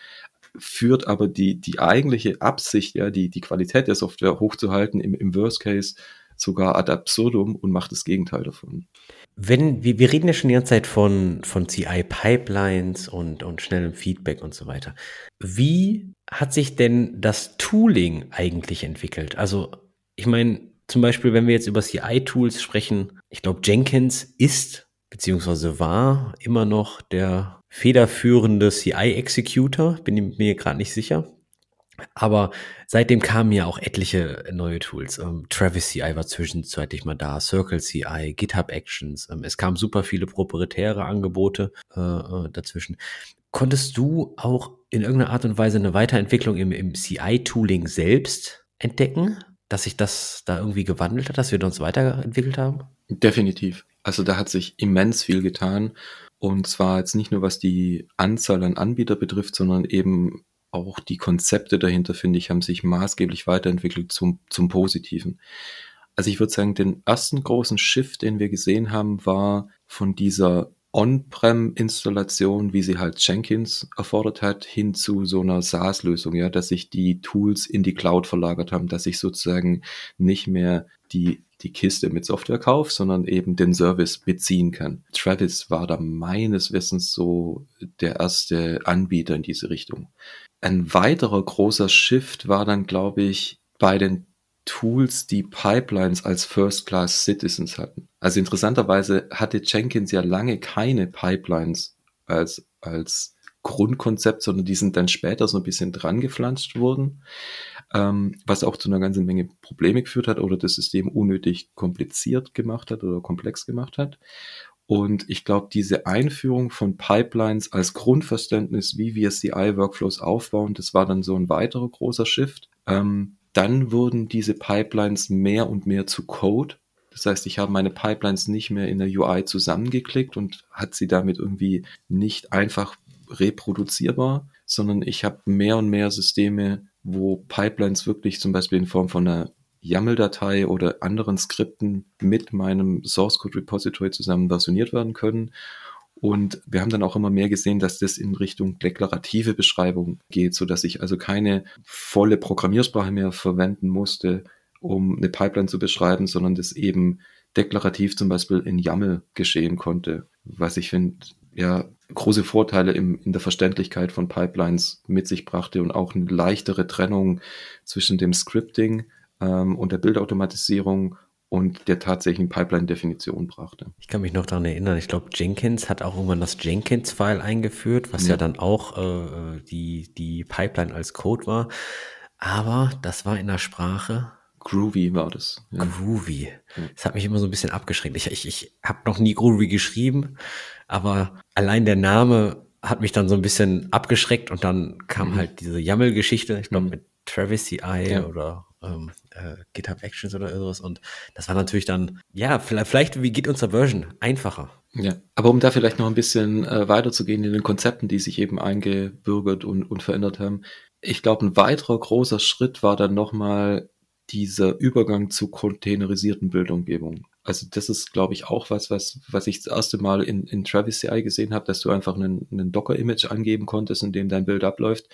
führt aber die, die eigentliche Absicht, ja, die, die Qualität der Software hochzuhalten, im, im Worst Case sogar ad absurdum und macht das Gegenteil davon. Wenn, wir, wir reden ja schon die ganze Zeit von, von CI-Pipelines und, und schnellem Feedback und so weiter. Wie hat sich denn das Tooling eigentlich entwickelt? Also, ich meine, zum Beispiel, wenn wir jetzt über CI-Tools sprechen, ich glaube, Jenkins ist beziehungsweise war immer noch der federführende CI-Executor, bin mir gerade nicht sicher. Aber seitdem kamen ja auch etliche neue Tools. Ähm, Travis CI war zwischenzeitlich mal da, Circle CI, GitHub Actions. Ähm, es kamen super viele proprietäre Angebote äh, äh dazwischen. Konntest du auch in irgendeiner Art und Weise eine Weiterentwicklung im, im CI-Tooling selbst entdecken? Dass sich das da irgendwie gewandelt hat, dass wir uns weiterentwickelt haben? Definitiv. Also da hat sich immens viel getan. Und zwar jetzt nicht nur was die Anzahl an Anbieter betrifft, sondern eben auch die Konzepte dahinter, finde ich, haben sich maßgeblich weiterentwickelt zum, zum Positiven. Also ich würde sagen, den ersten großen Shift, den wir gesehen haben, war von dieser On-Prem-Installation, wie sie halt Jenkins erfordert hat, hin zu so einer SaaS-Lösung, ja, dass sich die Tools in die Cloud verlagert haben, dass ich sozusagen nicht mehr die, die Kiste mit Software kaufe, sondern eben den Service beziehen kann. Travis war da meines Wissens so der erste Anbieter in diese Richtung. Ein weiterer großer Shift war dann, glaube ich, bei den Tools, die Pipelines als First-Class Citizens hatten. Also interessanterweise hatte Jenkins ja lange keine Pipelines als, als Grundkonzept, sondern die sind dann später so ein bisschen dran gepflanzt worden, ähm, was auch zu einer ganzen Menge Probleme geführt hat oder das System unnötig kompliziert gemacht hat oder komplex gemacht hat. Und ich glaube, diese Einführung von Pipelines als Grundverständnis, wie wir CI-Workflows aufbauen, das war dann so ein weiterer großer Shift. Ähm, dann wurden diese Pipelines mehr und mehr zu Code. Das heißt, ich habe meine Pipelines nicht mehr in der UI zusammengeklickt und hat sie damit irgendwie nicht einfach reproduzierbar, sondern ich habe mehr und mehr Systeme, wo Pipelines wirklich zum Beispiel in Form von einer YAML-Datei oder anderen Skripten mit meinem Source Code Repository zusammen versioniert werden können und wir haben dann auch immer mehr gesehen, dass das in Richtung deklarative Beschreibung geht, so dass ich also keine volle Programmiersprache mehr verwenden musste, um eine Pipeline zu beschreiben, sondern das eben deklarativ zum Beispiel in YAML geschehen konnte, was ich finde, ja, große Vorteile im, in der Verständlichkeit von Pipelines mit sich brachte und auch eine leichtere Trennung zwischen dem Scripting ähm, und der Bildautomatisierung und der tatsächlichen Pipeline-Definition brachte. Ich kann mich noch daran erinnern, ich glaube, Jenkins hat auch irgendwann das Jenkins-File eingeführt, was ja, ja dann auch äh, die, die Pipeline als Code war. Aber das war in der Sprache. Groovy war das. Ja. Groovy. Das hat mich immer so ein bisschen abgeschränkt. Ich, ich, ich habe noch nie Groovy geschrieben, aber allein der Name hat mich dann so ein bisschen abgeschreckt und dann kam mhm. halt diese YAML-Geschichte, ich glaube mhm. mit Travis CI ja. oder ähm, äh, GitHub Actions oder irgendwas. Und das war natürlich dann, ja, vielleicht, vielleicht wie geht unser Version einfacher. Ja, aber um da vielleicht noch ein bisschen äh, weiterzugehen in den Konzepten, die sich eben eingebürgert und, und verändert haben. Ich glaube, ein weiterer großer Schritt war dann nochmal dieser Übergang zu containerisierten Bildumgebungen. Also das ist, glaube ich, auch was, was, was ich das erste Mal in, in Travis CI gesehen habe, dass du einfach einen, einen Docker-Image angeben konntest, in dem dein Bild abläuft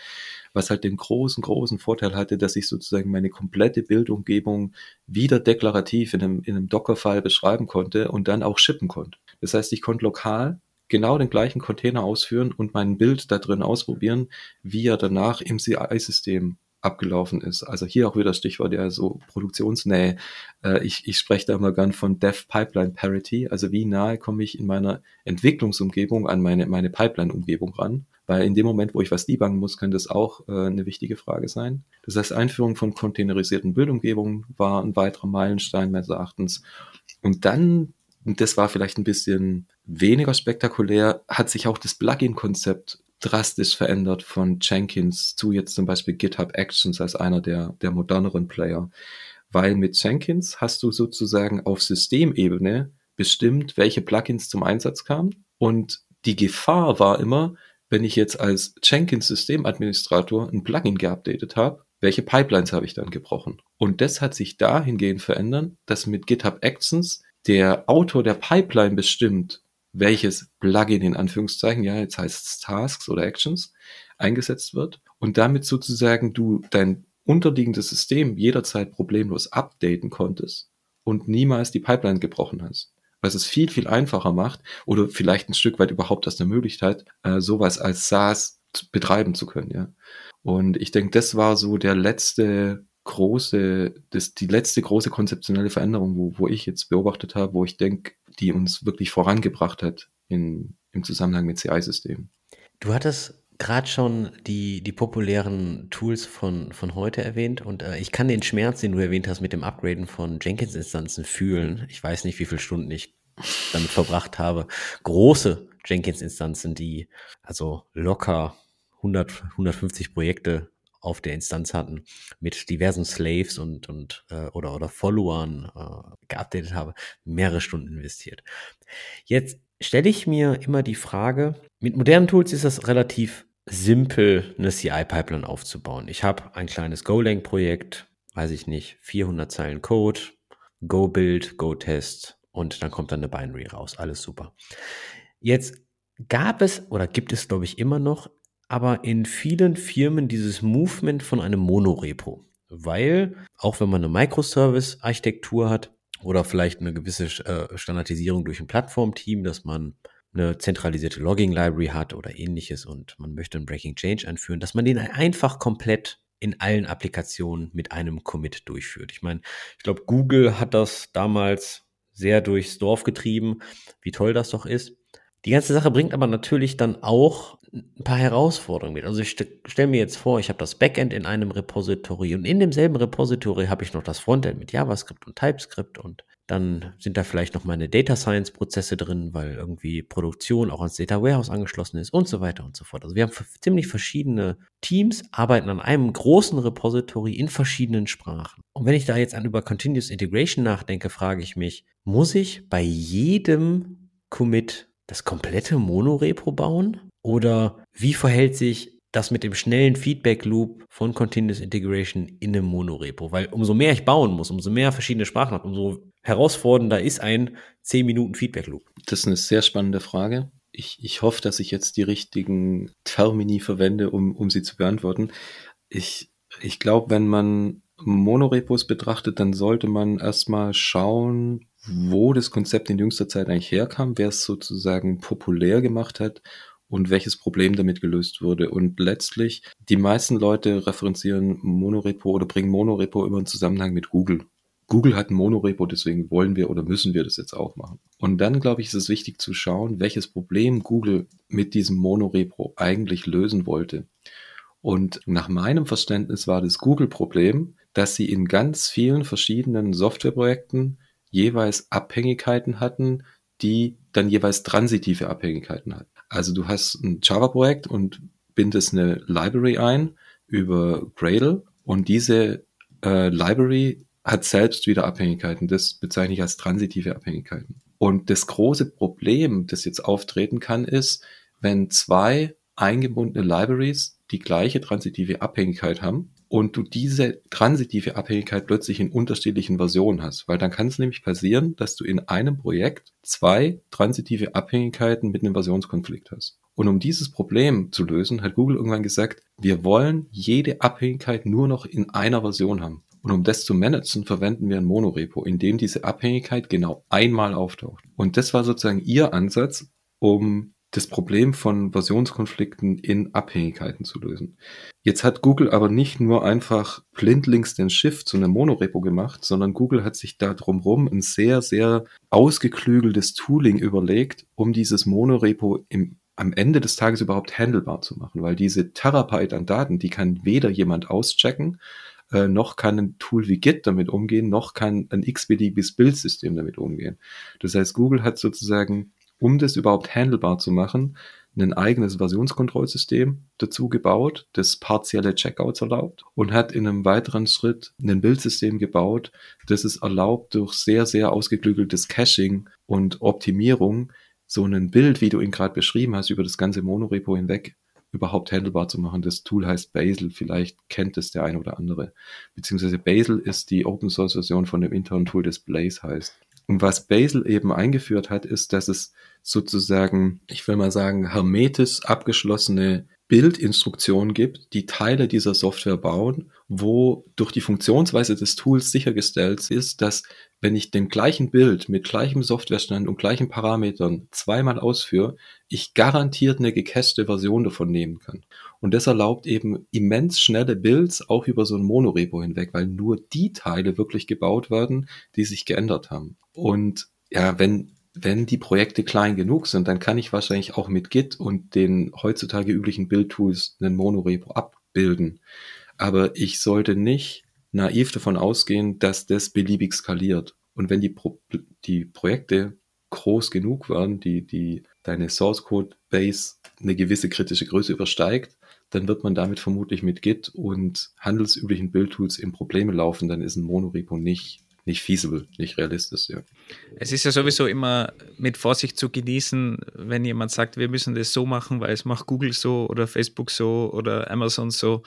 was halt den großen, großen Vorteil hatte, dass ich sozusagen meine komplette Bildumgebung wieder deklarativ in einem, in einem Docker-File beschreiben konnte und dann auch shippen konnte. Das heißt, ich konnte lokal genau den gleichen Container ausführen und mein Bild da drin ausprobieren, wie er danach im CI-System abgelaufen ist. Also hier auch wieder Stichwort ja so Produktionsnähe. Äh, ich, ich spreche da immer gern von Dev Pipeline Parity, also wie nahe komme ich in meiner Entwicklungsumgebung an meine, meine Pipeline-Umgebung ran. Weil in dem Moment, wo ich was debuggen muss, könnte das auch äh, eine wichtige Frage sein. Das heißt, Einführung von containerisierten Bildumgebungen war ein weiterer Meilenstein meines Erachtens. Und dann, das war vielleicht ein bisschen weniger spektakulär, hat sich auch das Plugin-Konzept drastisch verändert von Jenkins zu jetzt zum Beispiel GitHub Actions als einer der, der moderneren Player. Weil mit Jenkins hast du sozusagen auf Systemebene bestimmt, welche Plugins zum Einsatz kamen. Und die Gefahr war immer, wenn ich jetzt als Jenkins Systemadministrator ein Plugin geupdatet habe, welche Pipelines habe ich dann gebrochen? Und das hat sich dahingehend verändert, dass mit GitHub Actions der Autor der Pipeline bestimmt, welches Plugin in Anführungszeichen, ja, jetzt heißt es Tasks oder Actions, eingesetzt wird und damit sozusagen du dein unterliegendes System jederzeit problemlos updaten konntest und niemals die Pipeline gebrochen hast was es viel, viel einfacher macht oder vielleicht ein Stück weit überhaupt erst ermöglicht hat, äh, sowas als SaaS betreiben zu können, ja. Und ich denke, das war so der letzte große, das, die letzte große konzeptionelle Veränderung, wo, wo ich jetzt beobachtet habe, wo ich denke, die uns wirklich vorangebracht hat in, im Zusammenhang mit CI-Systemen. Du hattest gerade schon die, die populären Tools von, von heute erwähnt und äh, ich kann den Schmerz, den du erwähnt hast, mit dem Upgraden von Jenkins-Instanzen fühlen. Ich weiß nicht, wie viele Stunden ich damit verbracht habe. Große Jenkins-Instanzen, die also locker 100, 150 Projekte auf der Instanz hatten, mit diversen Slaves und, und äh, oder, oder Followern äh, geupdatet habe, mehrere Stunden investiert. Jetzt stelle ich mir immer die Frage, mit modernen Tools ist das relativ simpel, eine CI-Pipeline aufzubauen. Ich habe ein kleines Golang-Projekt, weiß ich nicht, 400 Zeilen Code, Go Build, Go Test und dann kommt dann eine Binary raus. Alles super. Jetzt gab es oder gibt es, glaube ich, immer noch, aber in vielen Firmen dieses Movement von einem Monorepo. Weil, auch wenn man eine Microservice-Architektur hat oder vielleicht eine gewisse äh, Standardisierung durch ein Plattformteam, dass man eine zentralisierte Logging-Library hat oder ähnliches und man möchte einen Breaking Change einführen, dass man den einfach komplett in allen Applikationen mit einem Commit durchführt. Ich meine, ich glaube, Google hat das damals sehr durchs Dorf getrieben, wie toll das doch ist. Die ganze Sache bringt aber natürlich dann auch ein paar Herausforderungen mit. Also ich st stelle mir jetzt vor, ich habe das Backend in einem Repository und in demselben Repository habe ich noch das Frontend mit JavaScript und TypeScript und dann sind da vielleicht noch meine Data Science Prozesse drin, weil irgendwie Produktion auch ans Data Warehouse angeschlossen ist und so weiter und so fort. Also wir haben ziemlich verschiedene Teams, arbeiten an einem großen Repository in verschiedenen Sprachen. Und wenn ich da jetzt an über Continuous Integration nachdenke, frage ich mich, muss ich bei jedem Commit das komplette Monorepo bauen? Oder wie verhält sich das mit dem schnellen Feedback Loop von Continuous Integration in einem Monorepo? Weil umso mehr ich bauen muss, umso mehr verschiedene Sprachen habe, umso herausfordernder ist ein 10 Minuten Feedback Loop. Das ist eine sehr spannende Frage. Ich, ich hoffe, dass ich jetzt die richtigen Termini verwende, um, um sie zu beantworten. Ich, ich glaube, wenn man Monorepos betrachtet, dann sollte man erstmal schauen, wo das Konzept in jüngster Zeit eigentlich herkam, wer es sozusagen populär gemacht hat und welches Problem damit gelöst wurde. Und letztlich, die meisten Leute referenzieren Monorepo oder bringen Monorepo immer in Zusammenhang mit Google. Google hat ein Monorepo, deswegen wollen wir oder müssen wir das jetzt auch machen. Und dann, glaube ich, ist es wichtig zu schauen, welches Problem Google mit diesem Monorepo eigentlich lösen wollte. Und nach meinem Verständnis war das Google-Problem, dass sie in ganz vielen verschiedenen Softwareprojekten jeweils Abhängigkeiten hatten, die dann jeweils transitive Abhängigkeiten hatten. Also du hast ein Java-Projekt und bindest eine Library ein über Gradle und diese äh, Library hat selbst wieder Abhängigkeiten. Das bezeichne ich als transitive Abhängigkeiten. Und das große Problem, das jetzt auftreten kann, ist, wenn zwei eingebundene Libraries die gleiche transitive Abhängigkeit haben, und du diese transitive Abhängigkeit plötzlich in unterschiedlichen Versionen hast. Weil dann kann es nämlich passieren, dass du in einem Projekt zwei transitive Abhängigkeiten mit einem Versionskonflikt hast. Und um dieses Problem zu lösen, hat Google irgendwann gesagt, wir wollen jede Abhängigkeit nur noch in einer Version haben. Und um das zu managen, verwenden wir ein Monorepo, in dem diese Abhängigkeit genau einmal auftaucht. Und das war sozusagen ihr Ansatz, um das Problem von Versionskonflikten in Abhängigkeiten zu lösen. Jetzt hat Google aber nicht nur einfach blindlings den Shift zu einem Monorepo gemacht, sondern Google hat sich da drumherum ein sehr, sehr ausgeklügeltes Tooling überlegt, um dieses Monorepo im am Ende des Tages überhaupt handelbar zu machen, weil diese Terabyte an Daten, die kann weder jemand auschecken, äh, noch kann ein Tool wie Git damit umgehen, noch kann ein x-beliebiges Bildsystem damit umgehen. Das heißt, Google hat sozusagen um das überhaupt handelbar zu machen, ein eigenes Versionskontrollsystem dazu gebaut, das partielle Checkouts erlaubt und hat in einem weiteren Schritt ein Bildsystem gebaut, das es erlaubt, durch sehr, sehr ausgeklügeltes Caching und Optimierung so ein Bild, wie du ihn gerade beschrieben hast, über das ganze Monorepo hinweg überhaupt handelbar zu machen. Das Tool heißt Basil, vielleicht kennt es der eine oder andere. Beziehungsweise Basil ist die Open Source Version von dem internen Tool, das Blaze heißt. Und was Basil eben eingeführt hat, ist, dass es sozusagen, ich will mal sagen, hermetisch abgeschlossene Bildinstruktionen gibt, die Teile dieser Software bauen, wo durch die Funktionsweise des Tools sichergestellt ist, dass wenn ich den gleichen Bild mit gleichem Softwarestand und gleichen Parametern zweimal ausführe, ich garantiert eine gecachete Version davon nehmen kann. Und das erlaubt eben immens schnelle Builds auch über so ein Monorepo hinweg, weil nur die Teile wirklich gebaut werden, die sich geändert haben. Und ja, wenn wenn die Projekte klein genug sind, dann kann ich wahrscheinlich auch mit Git und den heutzutage üblichen Build-Tools einen Monorepo abbilden. Aber ich sollte nicht naiv davon ausgehen, dass das beliebig skaliert. Und wenn die, Pro die Projekte groß genug werden, die, die deine Source Code Base eine gewisse kritische Größe übersteigt, dann wird man damit vermutlich mit Git und handelsüblichen Build-Tools in Probleme laufen, dann ist ein Monorepo nicht nicht feasible, nicht realistisch, ja. Es ist ja sowieso immer mit Vorsicht zu genießen, wenn jemand sagt, wir müssen das so machen, weil es macht Google so oder Facebook so oder Amazon so.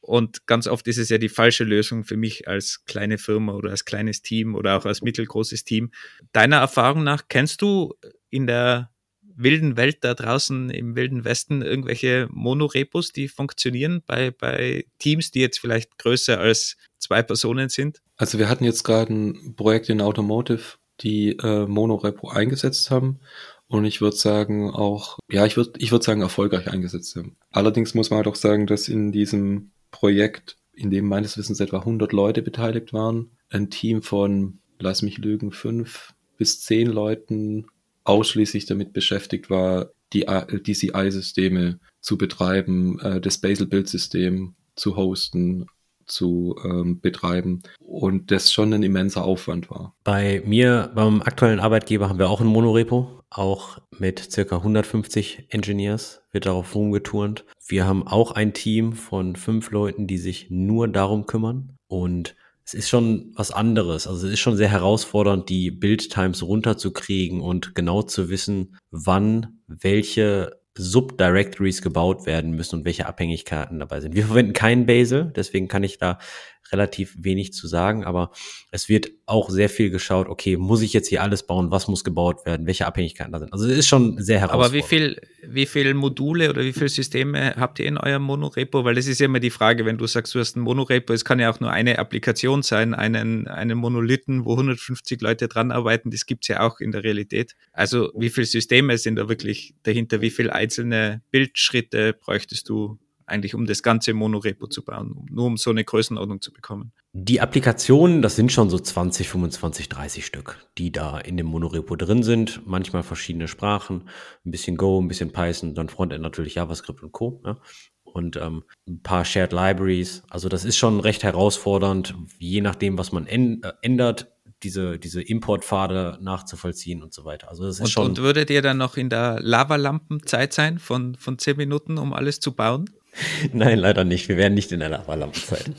Und ganz oft ist es ja die falsche Lösung für mich als kleine Firma oder als kleines Team oder auch als mittelgroßes Team. Deiner Erfahrung nach kennst du in der wilden Welt da draußen im wilden Westen irgendwelche Monorepos, die funktionieren bei, bei Teams, die jetzt vielleicht größer als zwei Personen sind? Also wir hatten jetzt gerade ein Projekt in Automotive, die äh, Monorepo eingesetzt haben und ich würde sagen auch, ja, ich würde ich würde sagen erfolgreich eingesetzt haben. Allerdings muss man halt auch sagen, dass in diesem Projekt, in dem meines Wissens etwa 100 Leute beteiligt waren, ein Team von, lass mich lügen, fünf bis zehn Leuten ausschließlich damit beschäftigt war, die DCI-Systeme zu betreiben, äh, das Basel-Build-System zu hosten, zu ähm, betreiben und das schon ein immenser Aufwand war. Bei mir, beim aktuellen Arbeitgeber, haben wir auch ein Monorepo, auch mit circa 150 Engineers wird darauf rumgeturnt. Wir haben auch ein Team von fünf Leuten, die sich nur darum kümmern und es ist schon was anderes. Also es ist schon sehr herausfordernd, die Build-Times runterzukriegen und genau zu wissen, wann welche Subdirectories gebaut werden müssen und welche Abhängigkeiten dabei sind. Wir verwenden keinen Bazel, deswegen kann ich da relativ wenig zu sagen, aber es wird auch sehr viel geschaut, okay, muss ich jetzt hier alles bauen, was muss gebaut werden, welche Abhängigkeiten da sind. Also es ist schon sehr herausfordernd. Aber wie viel, wie viel Module oder wie viele Systeme habt ihr in eurem Monorepo? Weil das ist ja immer die Frage, wenn du sagst, du hast ein Monorepo, es kann ja auch nur eine Applikation sein, einen, einen Monolithen, wo 150 Leute dran arbeiten, das gibt's ja auch in der Realität. Also wie viele Systeme sind da wirklich dahinter? Wie viele einzelne Bildschritte bräuchtest du eigentlich um das ganze Monorepo zu bauen, nur um so eine Größenordnung zu bekommen. Die Applikationen, das sind schon so 20, 25, 30 Stück, die da in dem Monorepo drin sind. Manchmal verschiedene Sprachen, ein bisschen Go, ein bisschen Python, dann Frontend natürlich JavaScript und Co. Ja. Und ähm, ein paar Shared Libraries. Also das ist schon recht herausfordernd, je nachdem, was man äh, ändert, diese, diese Importpfade nachzuvollziehen und so weiter. Also das ist und, schon. Und würdet ihr dann noch in der Lavalampenzeit sein von, von 10 Minuten, um alles zu bauen? Nein, leider nicht. Wir werden nicht in der Lavalampenzeit.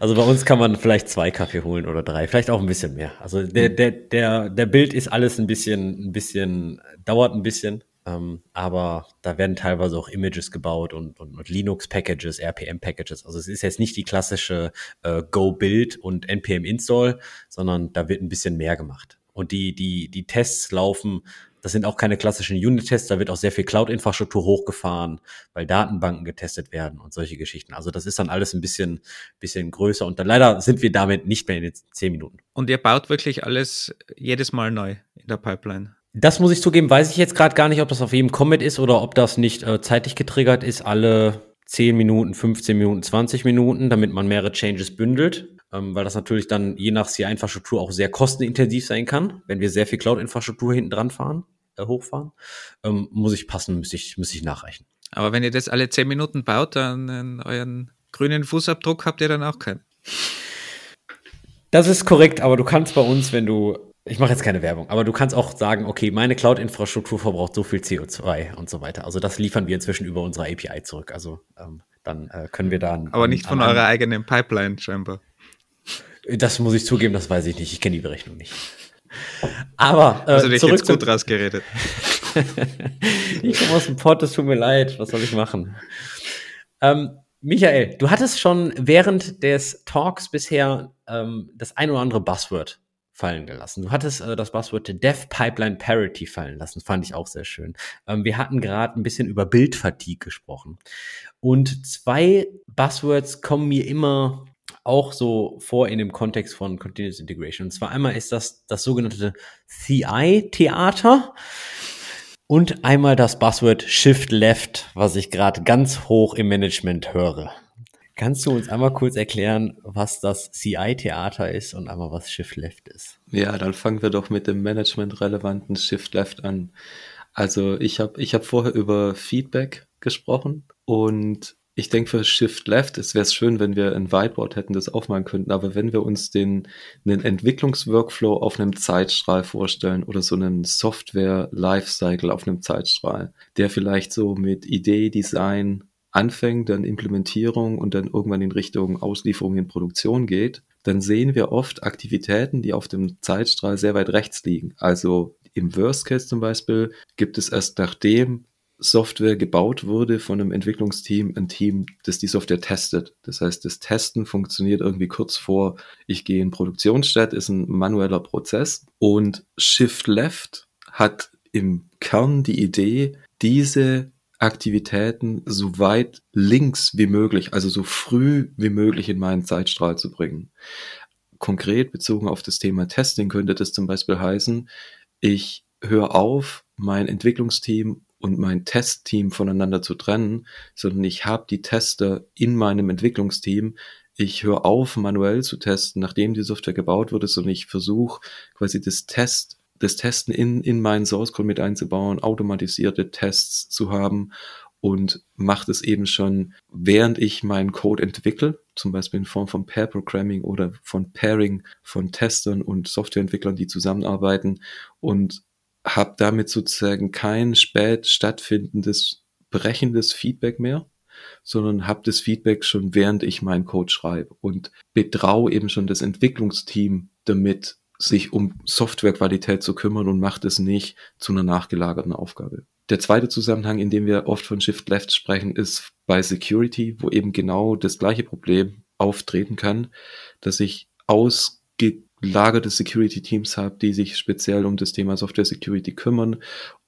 Also bei uns kann man vielleicht zwei Kaffee holen oder drei, vielleicht auch ein bisschen mehr. Also der, der, der, der Bild ist alles ein bisschen, ein bisschen, dauert ein bisschen. Ähm, aber da werden teilweise auch Images gebaut und, und, und Linux-Packages, RPM-Packages. Also es ist jetzt nicht die klassische äh, Go-Build und NPM-Install, sondern da wird ein bisschen mehr gemacht. Und die, die, die Tests laufen das sind auch keine klassischen Unit-Tests, da wird auch sehr viel Cloud-Infrastruktur hochgefahren, weil Datenbanken getestet werden und solche Geschichten. Also das ist dann alles ein bisschen, bisschen größer und dann leider sind wir damit nicht mehr in den zehn Minuten. Und ihr baut wirklich alles jedes Mal neu in der Pipeline? Das muss ich zugeben, weiß ich jetzt gerade gar nicht, ob das auf jedem Commit ist oder ob das nicht äh, zeitlich getriggert ist, alle 10 Minuten, 15 Minuten, 20 Minuten, damit man mehrere Changes bündelt, ähm, weil das natürlich dann je nach CI-Infrastruktur auch sehr kostenintensiv sein kann, wenn wir sehr viel Cloud-Infrastruktur hinten dran fahren hochfahren. Ähm, muss ich passen, müsste ich, müsste ich nachreichen. Aber wenn ihr das alle zehn Minuten baut, dann äh, euren grünen Fußabdruck habt ihr dann auch keinen. Das ist korrekt, aber du kannst bei uns, wenn du, ich mache jetzt keine Werbung, aber du kannst auch sagen, okay, meine Cloud-Infrastruktur verbraucht so viel CO2 und so weiter. Also das liefern wir inzwischen über unsere API zurück. Also ähm, dann äh, können wir da. Aber nicht von eurer eigenen Pipeline scheinbar. Das muss ich zugeben, das weiß ich nicht. Ich kenne die Berechnung nicht. Aber äh, also dich zurück jetzt gut rausgeredet. ich komme aus dem Pott, es tut mir leid. Was soll ich machen? Ähm, Michael, du hattest schon während des Talks bisher ähm, das ein oder andere Buzzword fallen gelassen. Du hattest äh, das Buzzword Dev Pipeline Parity fallen lassen. Fand ich auch sehr schön. Ähm, wir hatten gerade ein bisschen über Bildfatigue gesprochen. Und zwei Buzzwords kommen mir immer auch so vor in dem Kontext von Continuous Integration. Und zwar einmal ist das das sogenannte CI-Theater und einmal das Buzzword Shift Left, was ich gerade ganz hoch im Management höre. Kannst du uns einmal kurz erklären, was das CI-Theater ist und einmal was Shift Left ist? Ja, dann fangen wir doch mit dem Management-relevanten Shift Left an. Also ich habe ich hab vorher über Feedback gesprochen und ich denke für Shift Left, es wäre schön, wenn wir ein Whiteboard hätten, das aufmalen könnten, aber wenn wir uns den, einen Entwicklungsworkflow auf einem Zeitstrahl vorstellen oder so einen Software Lifecycle auf einem Zeitstrahl, der vielleicht so mit Idee, Design anfängt, dann Implementierung und dann irgendwann in Richtung Auslieferung in Produktion geht, dann sehen wir oft Aktivitäten, die auf dem Zeitstrahl sehr weit rechts liegen. Also im Worst Case zum Beispiel gibt es erst nachdem Software gebaut wurde von einem Entwicklungsteam, ein Team, das die Software testet. Das heißt, das Testen funktioniert irgendwie kurz vor, ich gehe in Produktionsstadt, ist ein manueller Prozess und Shift Left hat im Kern die Idee, diese Aktivitäten so weit links wie möglich, also so früh wie möglich in meinen Zeitstrahl zu bringen. Konkret bezogen auf das Thema Testing könnte das zum Beispiel heißen, ich höre auf, mein Entwicklungsteam und mein Testteam voneinander zu trennen, sondern ich habe die Tester in meinem Entwicklungsteam. Ich höre auf, manuell zu testen, nachdem die Software gebaut wurde, sondern ich versuche quasi das Test, das Testen in, in meinen Source Code mit einzubauen, automatisierte Tests zu haben und macht es eben schon, während ich meinen Code entwickle, zum Beispiel in Form von Pair Programming oder von Pairing von Testern und Softwareentwicklern, die zusammenarbeiten und habe damit sozusagen kein spät stattfindendes, brechendes Feedback mehr, sondern habe das Feedback schon während ich meinen Code schreibe und betraue eben schon das Entwicklungsteam damit, sich um Softwarequalität zu kümmern und macht es nicht zu einer nachgelagerten Aufgabe. Der zweite Zusammenhang, in dem wir oft von Shift Left sprechen, ist bei Security, wo eben genau das gleiche Problem auftreten kann, dass ich ausge gelagerte Security-Teams habe, die sich speziell um das Thema Software Security kümmern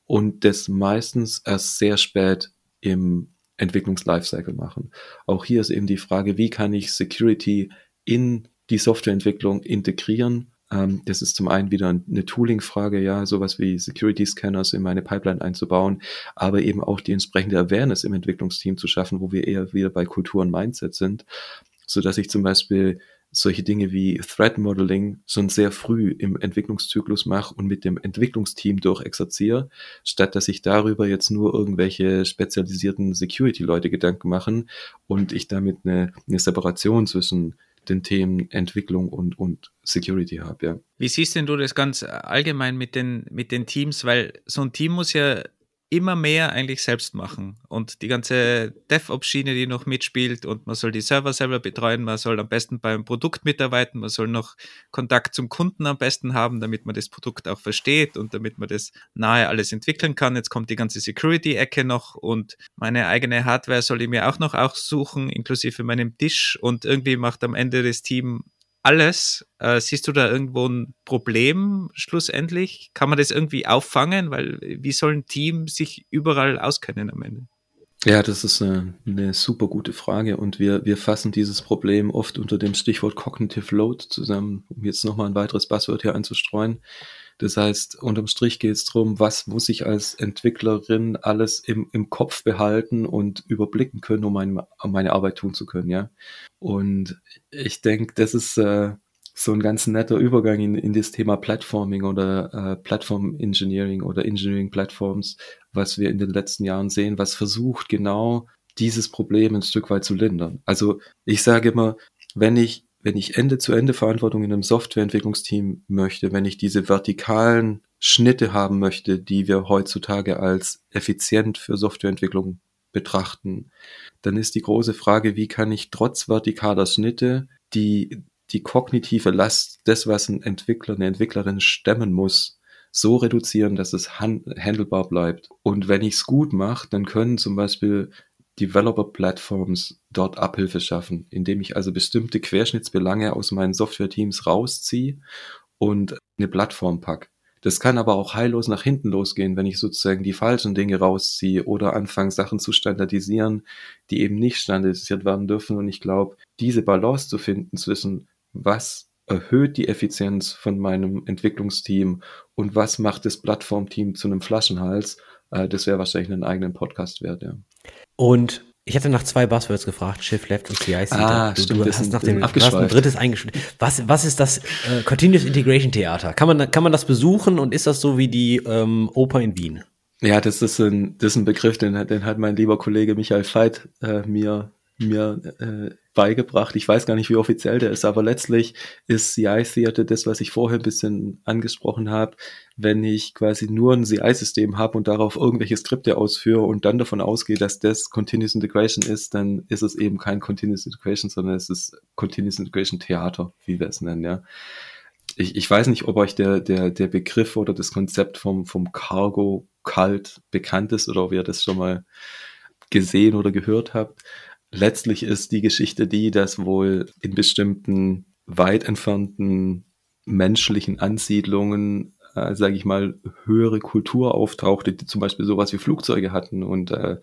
und das meistens erst sehr spät im Entwicklungs-Lifecycle machen. Auch hier ist eben die Frage, wie kann ich Security in die Softwareentwicklung integrieren? Ähm, das ist zum einen wieder eine Tooling-Frage, ja, sowas wie Security-Scanners in meine Pipeline einzubauen, aber eben auch die entsprechende Awareness im Entwicklungsteam zu schaffen, wo wir eher wieder bei Kultur und Mindset sind, so dass ich zum Beispiel solche Dinge wie Threat Modeling schon sehr früh im Entwicklungszyklus mache und mit dem Entwicklungsteam durchexerziere, statt dass ich darüber jetzt nur irgendwelche spezialisierten Security-Leute Gedanken machen und ich damit eine, eine Separation zwischen den Themen Entwicklung und, und Security habe, ja. Wie siehst denn du das ganz allgemein mit den, mit den Teams? Weil so ein Team muss ja immer mehr eigentlich selbst machen. Und die ganze DevOps-Schiene, die noch mitspielt und man soll die Server selber betreuen, man soll am besten beim Produkt mitarbeiten, man soll noch Kontakt zum Kunden am besten haben, damit man das Produkt auch versteht und damit man das nahe alles entwickeln kann. Jetzt kommt die ganze Security-Ecke noch und meine eigene Hardware soll ich mir auch noch aussuchen, inklusive meinem Tisch und irgendwie macht am Ende das Team alles. Äh, siehst du da irgendwo ein Problem schlussendlich? Kann man das irgendwie auffangen? Weil wie soll ein Team sich überall auskennen am Ende? Ja, das ist eine, eine super gute Frage und wir, wir fassen dieses Problem oft unter dem Stichwort Cognitive Load zusammen, um jetzt nochmal ein weiteres Buzzword hier einzustreuen. Das heißt, unterm Strich geht es darum, was muss ich als Entwicklerin alles im, im Kopf behalten und überblicken können, um meine, meine Arbeit tun zu können, ja. Und ich denke, das ist äh, so ein ganz netter Übergang in, in das Thema Platforming oder äh, Platform Engineering oder Engineering Platforms, was wir in den letzten Jahren sehen, was versucht genau dieses Problem ein Stück weit zu lindern. Also ich sage immer, wenn ich wenn ich Ende-zu-Ende-Verantwortung in einem Softwareentwicklungsteam möchte, wenn ich diese vertikalen Schnitte haben möchte, die wir heutzutage als effizient für Softwareentwicklung betrachten, dann ist die große Frage, wie kann ich trotz vertikaler Schnitte die, die kognitive Last des, was ein Entwickler, eine Entwicklerin stemmen muss, so reduzieren, dass es handelbar bleibt. Und wenn ich es gut mache, dann können zum Beispiel Developer-Plattforms dort Abhilfe schaffen, indem ich also bestimmte Querschnittsbelange aus meinen Software-Teams rausziehe und eine Plattform pack. Das kann aber auch heillos nach hinten losgehen, wenn ich sozusagen die falschen Dinge rausziehe oder anfange, Sachen zu standardisieren, die eben nicht standardisiert werden dürfen. Und ich glaube, diese Balance zu finden zwischen was erhöht die Effizienz von meinem Entwicklungsteam und was macht das Plattformteam zu einem Flaschenhals, äh, das wäre wahrscheinlich einen eigenen Podcast wert, ja. Und ich hatte nach zwei Buzzwords gefragt, Shift Left und CIC. Ah, du, stimmt, du hast nach dem hast ein drittes eingeschrieben. Was, was ist das äh, Continuous Integration Theater? Kann man, kann man das besuchen und ist das so wie die ähm, Oper in Wien? Ja, das ist ein, das ist ein Begriff, den, den hat mein lieber Kollege Michael Veit äh, mir mir äh, beigebracht. Ich weiß gar nicht, wie offiziell der ist, aber letztlich ist CI Theater das, was ich vorher ein bisschen angesprochen habe. Wenn ich quasi nur ein CI-System habe und darauf irgendwelche Skripte ausführe und dann davon ausgehe, dass das Continuous Integration ist, dann ist es eben kein Continuous Integration, sondern es ist Continuous Integration Theater, wie wir es nennen, ja. Ich, ich weiß nicht, ob euch der, der, der Begriff oder das Konzept vom, vom Cargo kalt bekannt ist oder ob ihr das schon mal gesehen oder gehört habt. Letztlich ist die Geschichte die, dass wohl in bestimmten weit entfernten menschlichen Ansiedlungen äh, sage ich mal, höhere Kultur auftauchte, die zum Beispiel sowas wie Flugzeuge hatten und äh,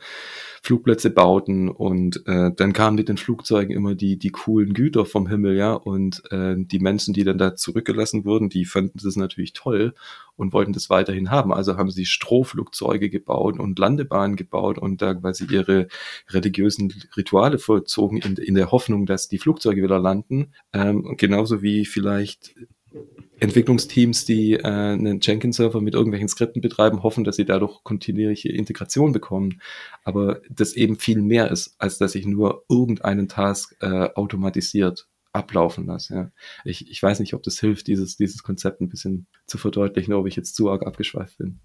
Flugplätze bauten und äh, dann kamen mit den Flugzeugen immer die, die coolen Güter vom Himmel, ja, und äh, die Menschen, die dann da zurückgelassen wurden, die fanden das natürlich toll und wollten das weiterhin haben. Also haben sie Strohflugzeuge gebaut und Landebahnen gebaut und da quasi ihre religiösen Rituale vollzogen in, in der Hoffnung, dass die Flugzeuge wieder landen. Ähm, genauso wie vielleicht Entwicklungsteams, die äh, einen Jenkins-Server mit irgendwelchen Skripten betreiben, hoffen, dass sie dadurch kontinuierliche Integration bekommen. Aber das eben viel mehr ist, als dass ich nur irgendeinen Task äh, automatisiert ablaufen lasse. Ja. Ich, ich weiß nicht, ob das hilft, dieses, dieses Konzept ein bisschen zu verdeutlichen, ob ich jetzt zu arg abgeschweift bin.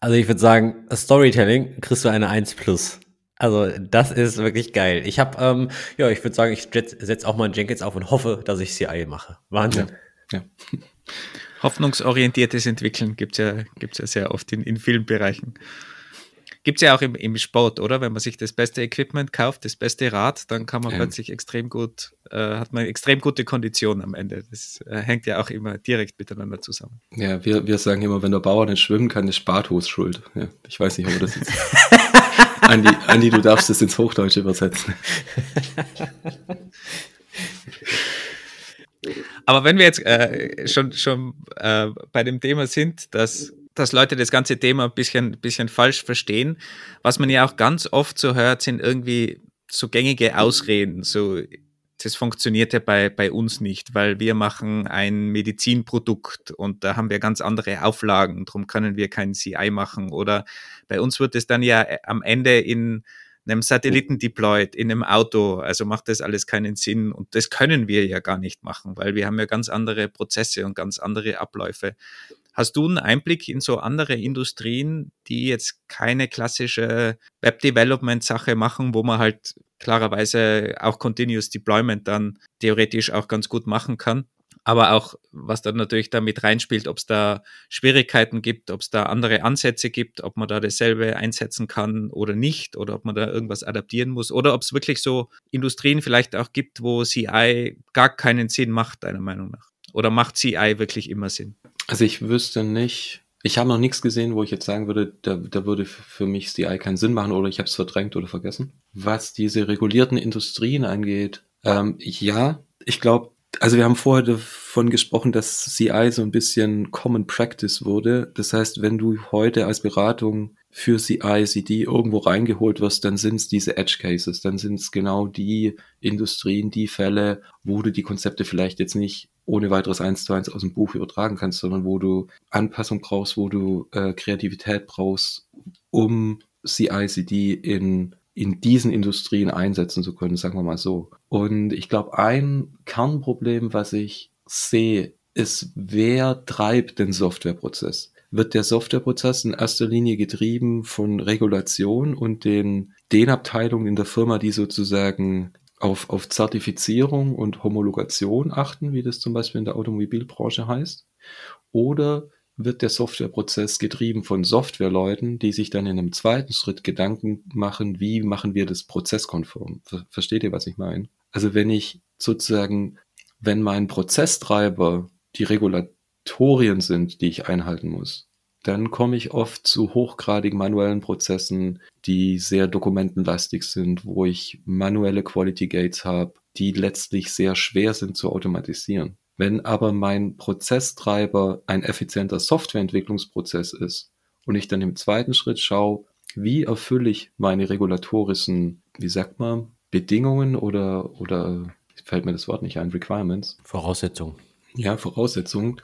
Also ich würde sagen, Storytelling kriegst du eine 1 plus. Also das ist wirklich geil. Ich habe, ähm, ja, ich würde sagen, ich setze auch mal Jenkins auf und hoffe, dass ich CI mache. Wahnsinn. Ja. Ja. Hoffnungsorientiertes Entwickeln gibt es ja, gibt's ja sehr oft in, in vielen Bereichen. Gibt es ja auch im, im Sport, oder? Wenn man sich das beste Equipment kauft, das beste Rad, dann kann man ja. plötzlich extrem gut, äh, hat man extrem gute Konditionen am Ende. Das äh, hängt ja auch immer direkt miteinander zusammen. Ja, wir, wir sagen immer, wenn der Bauer nicht schwimmen kann, ist Spartos schuld. Ja, ich weiß nicht, ob das jetzt. Andi, Andi, du darfst das ins Hochdeutsche übersetzen. Aber wenn wir jetzt äh, schon, schon äh, bei dem Thema sind, dass, dass Leute das ganze Thema ein bisschen, bisschen falsch verstehen, was man ja auch ganz oft so hört, sind irgendwie so gängige Ausreden, so das funktioniert ja bei, bei uns nicht, weil wir machen ein Medizinprodukt und da haben wir ganz andere Auflagen, darum können wir kein CI machen. Oder bei uns wird es dann ja am Ende in einem Satelliten deployed, in einem Auto. Also macht das alles keinen Sinn. Und das können wir ja gar nicht machen, weil wir haben ja ganz andere Prozesse und ganz andere Abläufe. Hast du einen Einblick in so andere Industrien, die jetzt keine klassische Web-Development-Sache machen, wo man halt klarerweise auch Continuous Deployment dann theoretisch auch ganz gut machen kann? Aber auch, was dann natürlich damit reinspielt, ob es da Schwierigkeiten gibt, ob es da andere Ansätze gibt, ob man da dasselbe einsetzen kann oder nicht, oder ob man da irgendwas adaptieren muss, oder ob es wirklich so Industrien vielleicht auch gibt, wo CI gar keinen Sinn macht, deiner Meinung nach. Oder macht CI wirklich immer Sinn? Also ich wüsste nicht, ich habe noch nichts gesehen, wo ich jetzt sagen würde, da, da würde für mich CI keinen Sinn machen oder ich habe es verdrängt oder vergessen. Was diese regulierten Industrien angeht, ähm, ja, ich glaube, also wir haben vorher davon gesprochen, dass CI so ein bisschen Common Practice wurde. Das heißt, wenn du heute als Beratung für CI, CD irgendwo reingeholt wirst, dann sind es diese Edge Cases, dann sind es genau die Industrien, die Fälle, wo du die Konzepte vielleicht jetzt nicht ohne weiteres eins zu eins aus dem Buch übertragen kannst, sondern wo du Anpassung brauchst, wo du äh, Kreativität brauchst, um CI, CD in in diesen Industrien einsetzen zu können, sagen wir mal so. Und ich glaube, ein Kernproblem, was ich sehe, ist, wer treibt den Softwareprozess? Wird der Softwareprozess in erster Linie getrieben von Regulation und den, den Abteilungen in der Firma, die sozusagen auf, auf Zertifizierung und Homologation achten, wie das zum Beispiel in der Automobilbranche heißt? Oder wird der Softwareprozess getrieben von Softwareleuten, die sich dann in einem zweiten Schritt Gedanken machen, wie machen wir das prozesskonform. Versteht ihr, was ich meine? Also wenn ich sozusagen, wenn mein Prozesstreiber die Regulatorien sind, die ich einhalten muss, dann komme ich oft zu hochgradig manuellen Prozessen, die sehr dokumentenlastig sind, wo ich manuelle Quality Gates habe, die letztlich sehr schwer sind zu automatisieren. Wenn aber mein Prozesstreiber ein effizienter Softwareentwicklungsprozess ist und ich dann im zweiten Schritt schaue, wie erfülle ich meine regulatorischen, wie sagt man, Bedingungen oder, oder fällt mir das Wort nicht ein, Requirements. Voraussetzungen. Ja, Voraussetzungen,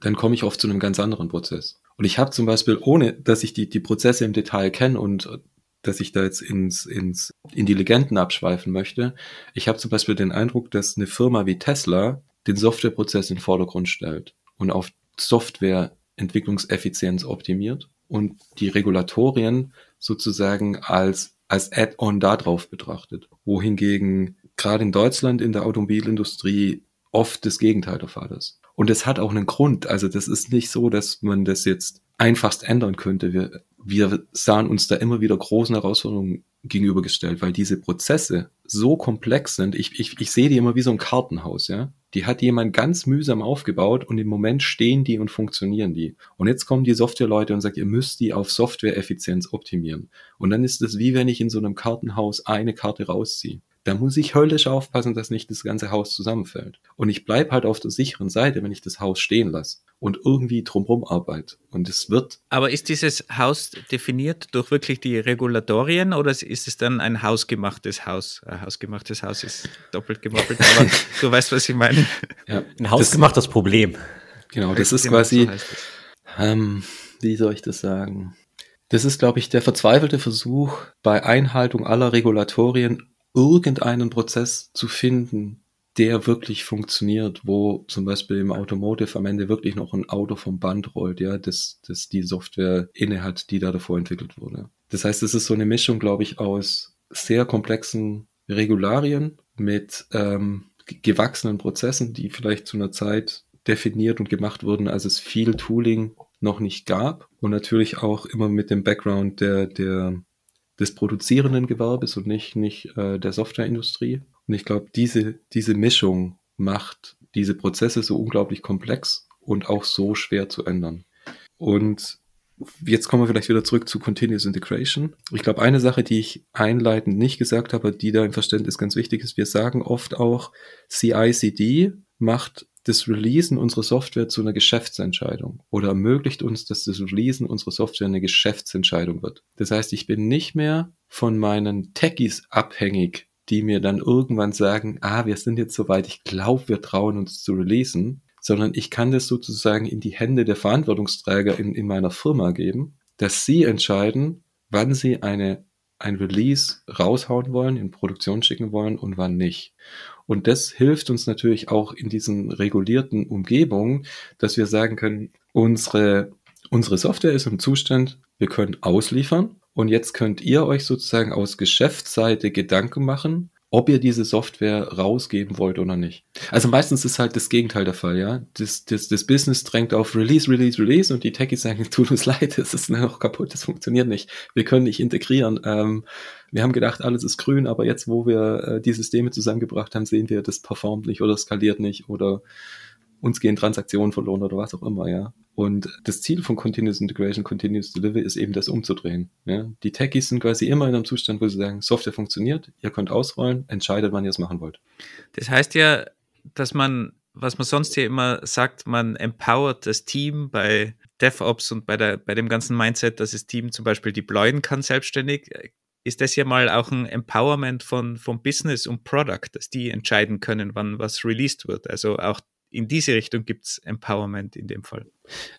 dann komme ich oft zu einem ganz anderen Prozess. Und ich habe zum Beispiel, ohne dass ich die, die Prozesse im Detail kenne und dass ich da jetzt ins, ins, in die Legenden abschweifen möchte, ich habe zum Beispiel den Eindruck, dass eine Firma wie Tesla den Softwareprozess in den Vordergrund stellt und auf Softwareentwicklungseffizienz optimiert und die Regulatorien sozusagen als, als Add-on darauf betrachtet. Wohingegen gerade in Deutschland in der Automobilindustrie oft das Gegenteil der Fall ist. Und es hat auch einen Grund. Also das ist nicht so, dass man das jetzt einfachst ändern könnte. Wir, wir sahen uns da immer wieder großen Herausforderungen gegenübergestellt, weil diese Prozesse so komplex sind. Ich, ich, ich sehe die immer wie so ein Kartenhaus, ja. Die hat jemand ganz mühsam aufgebaut und im Moment stehen die und funktionieren die. Und jetzt kommen die Softwareleute und sagen, ihr müsst die auf Softwareeffizienz optimieren. Und dann ist es wie wenn ich in so einem Kartenhaus eine Karte rausziehe da muss ich höllisch aufpassen, dass nicht das ganze Haus zusammenfällt. Und ich bleib halt auf der sicheren Seite, wenn ich das Haus stehen lasse und irgendwie drumherum arbeite. Und es wird. Aber ist dieses Haus definiert durch wirklich die Regulatorien oder ist es dann ein hausgemachtes Haus? Ein hausgemachtes Haus ist doppelt gemoppelt, aber du weißt, was ich meine. Ja, ein hausgemachtes das, Problem. Genau, das ist quasi, so ähm, wie soll ich das sagen? Das ist, glaube ich, der verzweifelte Versuch, bei Einhaltung aller Regulatorien irgendeinen Prozess zu finden, der wirklich funktioniert, wo zum Beispiel im Automotive am Ende wirklich noch ein Auto vom Band rollt, ja, das, das die Software inne hat, die da davor entwickelt wurde. Das heißt, es ist so eine Mischung, glaube ich, aus sehr komplexen Regularien mit ähm, gewachsenen Prozessen, die vielleicht zu einer Zeit definiert und gemacht wurden, als es viel Tooling noch nicht gab und natürlich auch immer mit dem Background der, der des produzierenden Gewerbes und nicht, nicht äh, der Softwareindustrie. Und ich glaube, diese, diese Mischung macht diese Prozesse so unglaublich komplex und auch so schwer zu ändern. Und jetzt kommen wir vielleicht wieder zurück zu Continuous Integration. Ich glaube, eine Sache, die ich einleitend nicht gesagt habe, die da im Verständnis ganz wichtig ist, wir sagen oft auch, CI/CD macht das Releasen unserer Software zu einer Geschäftsentscheidung oder ermöglicht uns, dass das Releasen unserer Software eine Geschäftsentscheidung wird. Das heißt, ich bin nicht mehr von meinen Techies abhängig, die mir dann irgendwann sagen, ah, wir sind jetzt soweit, ich glaube, wir trauen uns zu releasen, sondern ich kann das sozusagen in die Hände der Verantwortungsträger in, in meiner Firma geben, dass sie entscheiden, wann sie eine, ein Release raushauen wollen, in Produktion schicken wollen und wann nicht. Und das hilft uns natürlich auch in diesen regulierten Umgebungen, dass wir sagen können, unsere, unsere Software ist im Zustand, wir können ausliefern. Und jetzt könnt ihr euch sozusagen aus Geschäftsseite Gedanken machen, ob ihr diese Software rausgeben wollt oder nicht. Also meistens ist halt das Gegenteil der Fall, ja. Das, das, das Business drängt auf Release, Release, Release und die Techies sagen, tut uns leid, es ist noch kaputt, das funktioniert nicht. Wir können nicht integrieren. Ähm, wir haben gedacht, alles ist grün, aber jetzt, wo wir äh, die Systeme zusammengebracht haben, sehen wir, das performt nicht oder skaliert nicht oder uns gehen Transaktionen verloren oder was auch immer, ja. Und das Ziel von Continuous Integration, Continuous Delivery ist eben das umzudrehen. Ja? Die Techies sind quasi immer in einem Zustand, wo sie sagen, Software funktioniert, ihr könnt ausrollen, entscheidet, wann ihr es machen wollt. Das heißt ja, dass man, was man sonst hier immer sagt, man empowert das Team bei DevOps und bei, der, bei dem ganzen Mindset, dass das Team zum Beispiel deployen kann selbstständig. Ist das ja mal auch ein Empowerment von, vom Business und Product, dass die entscheiden können, wann was released wird. Also auch in diese Richtung gibt es Empowerment in dem Fall.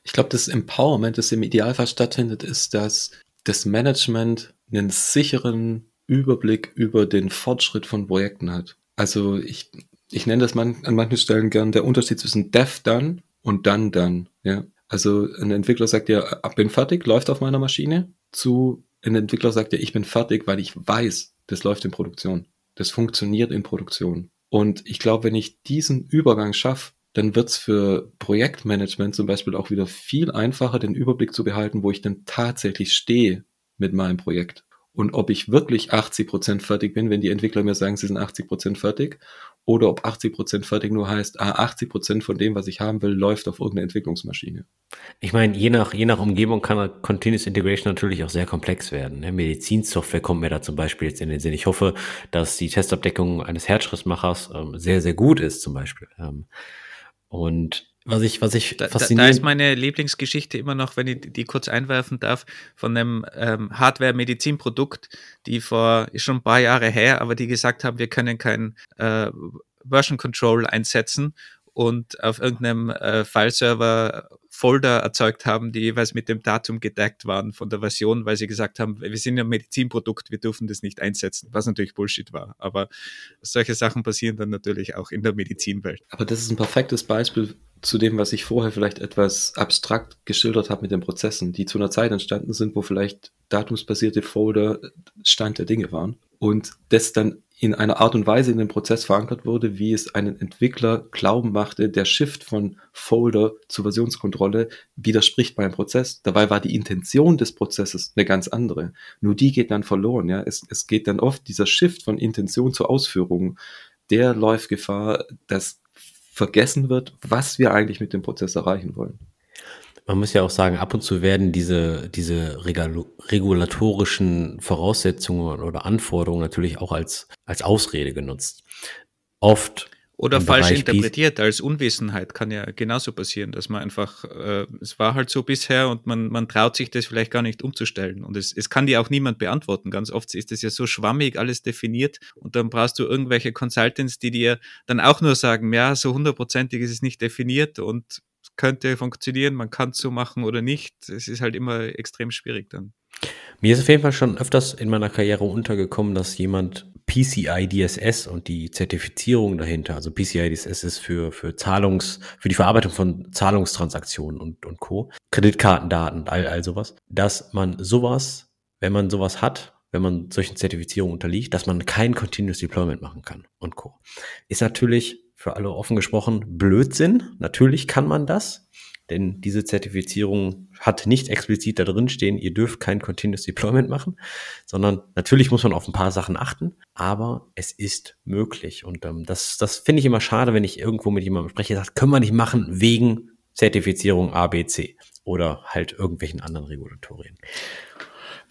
Ich glaube, das Empowerment, das im Idealfall stattfindet, ist, dass das Management einen sicheren Überblick über den Fortschritt von Projekten hat. Also ich, ich nenne das man, an manchen Stellen gern der Unterschied zwischen Dev Done und Done Done. Ja? Also ein Entwickler sagt ja, bin fertig, läuft auf meiner Maschine, zu ein Entwickler sagt ja, ich bin fertig, weil ich weiß, das läuft in Produktion. Das funktioniert in Produktion. Und ich glaube, wenn ich diesen Übergang schaffe, dann wird's für Projektmanagement zum Beispiel auch wieder viel einfacher, den Überblick zu behalten, wo ich denn tatsächlich stehe mit meinem Projekt. Und ob ich wirklich 80 Prozent fertig bin, wenn die Entwickler mir sagen, sie sind 80 Prozent fertig, oder ob 80 Prozent fertig nur heißt, ah, 80 Prozent von dem, was ich haben will, läuft auf irgendeine Entwicklungsmaschine. Ich meine, je nach, je nach Umgebung kann Continuous Integration natürlich auch sehr komplex werden. Ne? Medizinsoftware kommt mir da zum Beispiel jetzt in den Sinn. Ich hoffe, dass die Testabdeckung eines Herzschrittmachers ähm, sehr, sehr gut ist, zum Beispiel. Ähm, und was ich, was ich da, faszinierend... Da ist meine Lieblingsgeschichte immer noch, wenn ich die kurz einwerfen darf, von einem ähm, Hardware-Medizinprodukt, die vor, ist schon ein paar Jahre her, aber die gesagt haben, wir können kein äh, Version Control einsetzen und auf irgendeinem äh, Fileserver Folder erzeugt haben, die jeweils mit dem Datum gedeckt waren von der Version, weil sie gesagt haben, wir sind ja ein Medizinprodukt, wir dürfen das nicht einsetzen, was natürlich Bullshit war. Aber solche Sachen passieren dann natürlich auch in der Medizinwelt. Aber das ist ein perfektes Beispiel zu dem, was ich vorher vielleicht etwas abstrakt geschildert habe mit den Prozessen, die zu einer Zeit entstanden sind, wo vielleicht datumsbasierte Folder Stand der Dinge waren und das dann in einer Art und Weise in den Prozess verankert wurde, wie es einen Entwickler glauben machte, der Shift von Folder zur Versionskontrolle widerspricht beim Prozess. Dabei war die Intention des Prozesses eine ganz andere. Nur die geht dann verloren. Ja? Es, es geht dann oft dieser Shift von Intention zur Ausführung, der läuft Gefahr, dass vergessen wird, was wir eigentlich mit dem Prozess erreichen wollen. Man muss ja auch sagen, ab und zu werden diese, diese regulatorischen Voraussetzungen oder Anforderungen natürlich auch als, als Ausrede genutzt. Oft oder falsch Bereich interpretiert als Unwissenheit kann ja genauso passieren, dass man einfach, äh, es war halt so bisher und man, man traut sich das vielleicht gar nicht umzustellen. Und es, es kann dir auch niemand beantworten. Ganz oft ist das ja so schwammig alles definiert und dann brauchst du irgendwelche Consultants, die dir dann auch nur sagen, ja, so hundertprozentig ist es nicht definiert und könnte funktionieren, man kann es so machen oder nicht. Es ist halt immer extrem schwierig dann. Mir ist auf jeden Fall schon öfters in meiner Karriere untergekommen, dass jemand PCI DSS und die Zertifizierung dahinter, also PCI DSS ist für, für Zahlungs, für die Verarbeitung von Zahlungstransaktionen und, und Co., Kreditkartendaten, all, all sowas, dass man sowas, wenn man sowas hat, wenn man solchen Zertifizierungen unterliegt, dass man kein Continuous Deployment machen kann und Co. Ist natürlich für alle offen gesprochen Blödsinn. Natürlich kann man das, denn diese Zertifizierung hat nicht explizit da drin stehen, ihr dürft kein Continuous Deployment machen, sondern natürlich muss man auf ein paar Sachen achten, aber es ist möglich. Und ähm, das, das finde ich immer schade, wenn ich irgendwo mit jemandem spreche, sagt, können wir nicht machen wegen Zertifizierung ABC oder halt irgendwelchen anderen Regulatorien.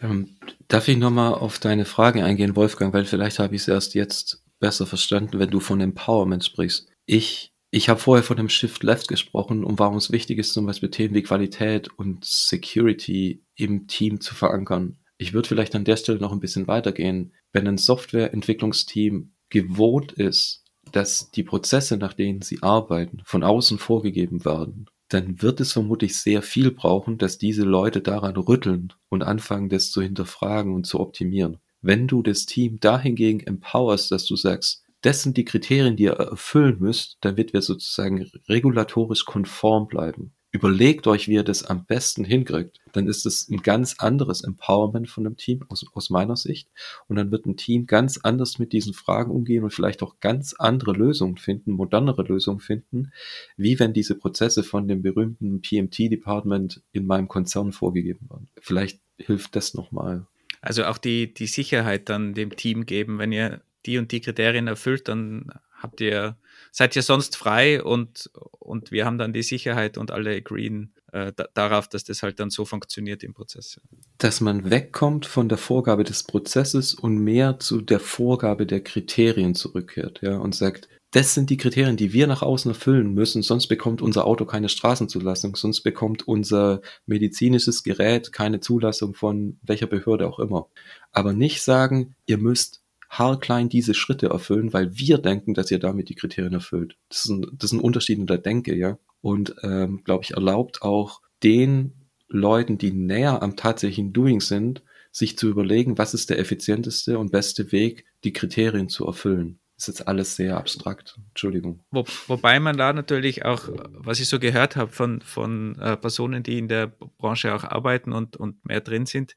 Ähm, darf ich nochmal auf deine Frage eingehen, Wolfgang, weil vielleicht habe ich es erst jetzt besser verstanden, wenn du von Empowerment sprichst. Ich ich habe vorher von dem Shift Left gesprochen und warum es wichtig ist, zum Beispiel Themen wie Qualität und Security im Team zu verankern. Ich würde vielleicht an der Stelle noch ein bisschen weitergehen. Wenn ein Softwareentwicklungsteam gewohnt ist, dass die Prozesse, nach denen sie arbeiten, von außen vorgegeben werden, dann wird es vermutlich sehr viel brauchen, dass diese Leute daran rütteln und anfangen, das zu hinterfragen und zu optimieren. Wenn du das Team dahingegen empowerst, dass du sagst, das sind die Kriterien, die ihr erfüllen müsst, damit wir sozusagen regulatorisch konform bleiben. Überlegt euch, wie ihr das am besten hinkriegt. Dann ist es ein ganz anderes Empowerment von einem Team aus, aus meiner Sicht. Und dann wird ein Team ganz anders mit diesen Fragen umgehen und vielleicht auch ganz andere Lösungen finden, modernere Lösungen finden, wie wenn diese Prozesse von dem berühmten PMT-Department in meinem Konzern vorgegeben werden. Vielleicht hilft das nochmal. Also auch die, die Sicherheit dann dem Team geben, wenn ihr die und die Kriterien erfüllt, dann habt ihr, seid ihr sonst frei und, und wir haben dann die Sicherheit und alle agreeen äh, darauf, dass das halt dann so funktioniert im Prozess. Dass man wegkommt von der Vorgabe des Prozesses und mehr zu der Vorgabe der Kriterien zurückkehrt, ja, und sagt, das sind die Kriterien, die wir nach außen erfüllen müssen, sonst bekommt unser Auto keine Straßenzulassung, sonst bekommt unser medizinisches Gerät keine Zulassung von welcher Behörde auch immer. Aber nicht sagen, ihr müsst haarklein diese Schritte erfüllen, weil wir denken, dass ihr damit die Kriterien erfüllt. Das ist ein, das ist ein Unterschied in der Denke, ja. Und ähm, glaube ich, erlaubt auch den Leuten, die näher am tatsächlichen Doing sind, sich zu überlegen, was ist der effizienteste und beste Weg, die Kriterien zu erfüllen. Ist jetzt alles sehr abstrakt. Entschuldigung. Wo, wobei man da natürlich auch, was ich so gehört habe von, von äh, Personen, die in der Branche auch arbeiten und, und mehr drin sind,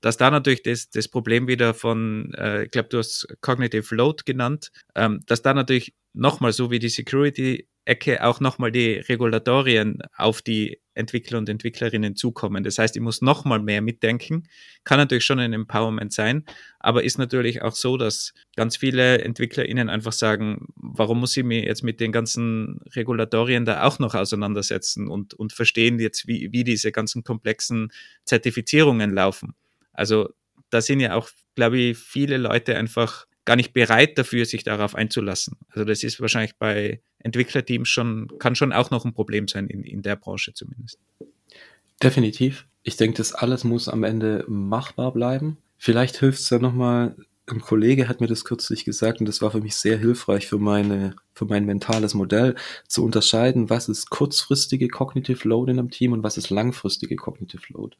dass da natürlich das, das Problem wieder von, äh, ich glaube, du hast Cognitive Load genannt, ähm, dass da natürlich nochmal so wie die Security-Ecke auch nochmal die Regulatorien auf die Entwickler und Entwicklerinnen zukommen. Das heißt, ich muss nochmal mehr mitdenken. Kann natürlich schon ein Empowerment sein, aber ist natürlich auch so, dass ganz viele EntwicklerInnen einfach sagen, warum muss ich mir jetzt mit den ganzen Regulatorien da auch noch auseinandersetzen und, und verstehen jetzt, wie, wie diese ganzen komplexen Zertifizierungen laufen. Also da sind ja auch, glaube ich, viele Leute einfach gar nicht bereit dafür, sich darauf einzulassen. Also das ist wahrscheinlich bei Entwicklerteams schon, kann schon auch noch ein Problem sein, in, in der Branche zumindest. Definitiv. Ich denke, das alles muss am Ende machbar bleiben. Vielleicht hilft es ja nochmal, ein Kollege hat mir das kürzlich gesagt und das war für mich sehr hilfreich für meine, für mein mentales Modell, zu unterscheiden, was ist kurzfristige Cognitive Load in einem Team und was ist langfristige Cognitive Load.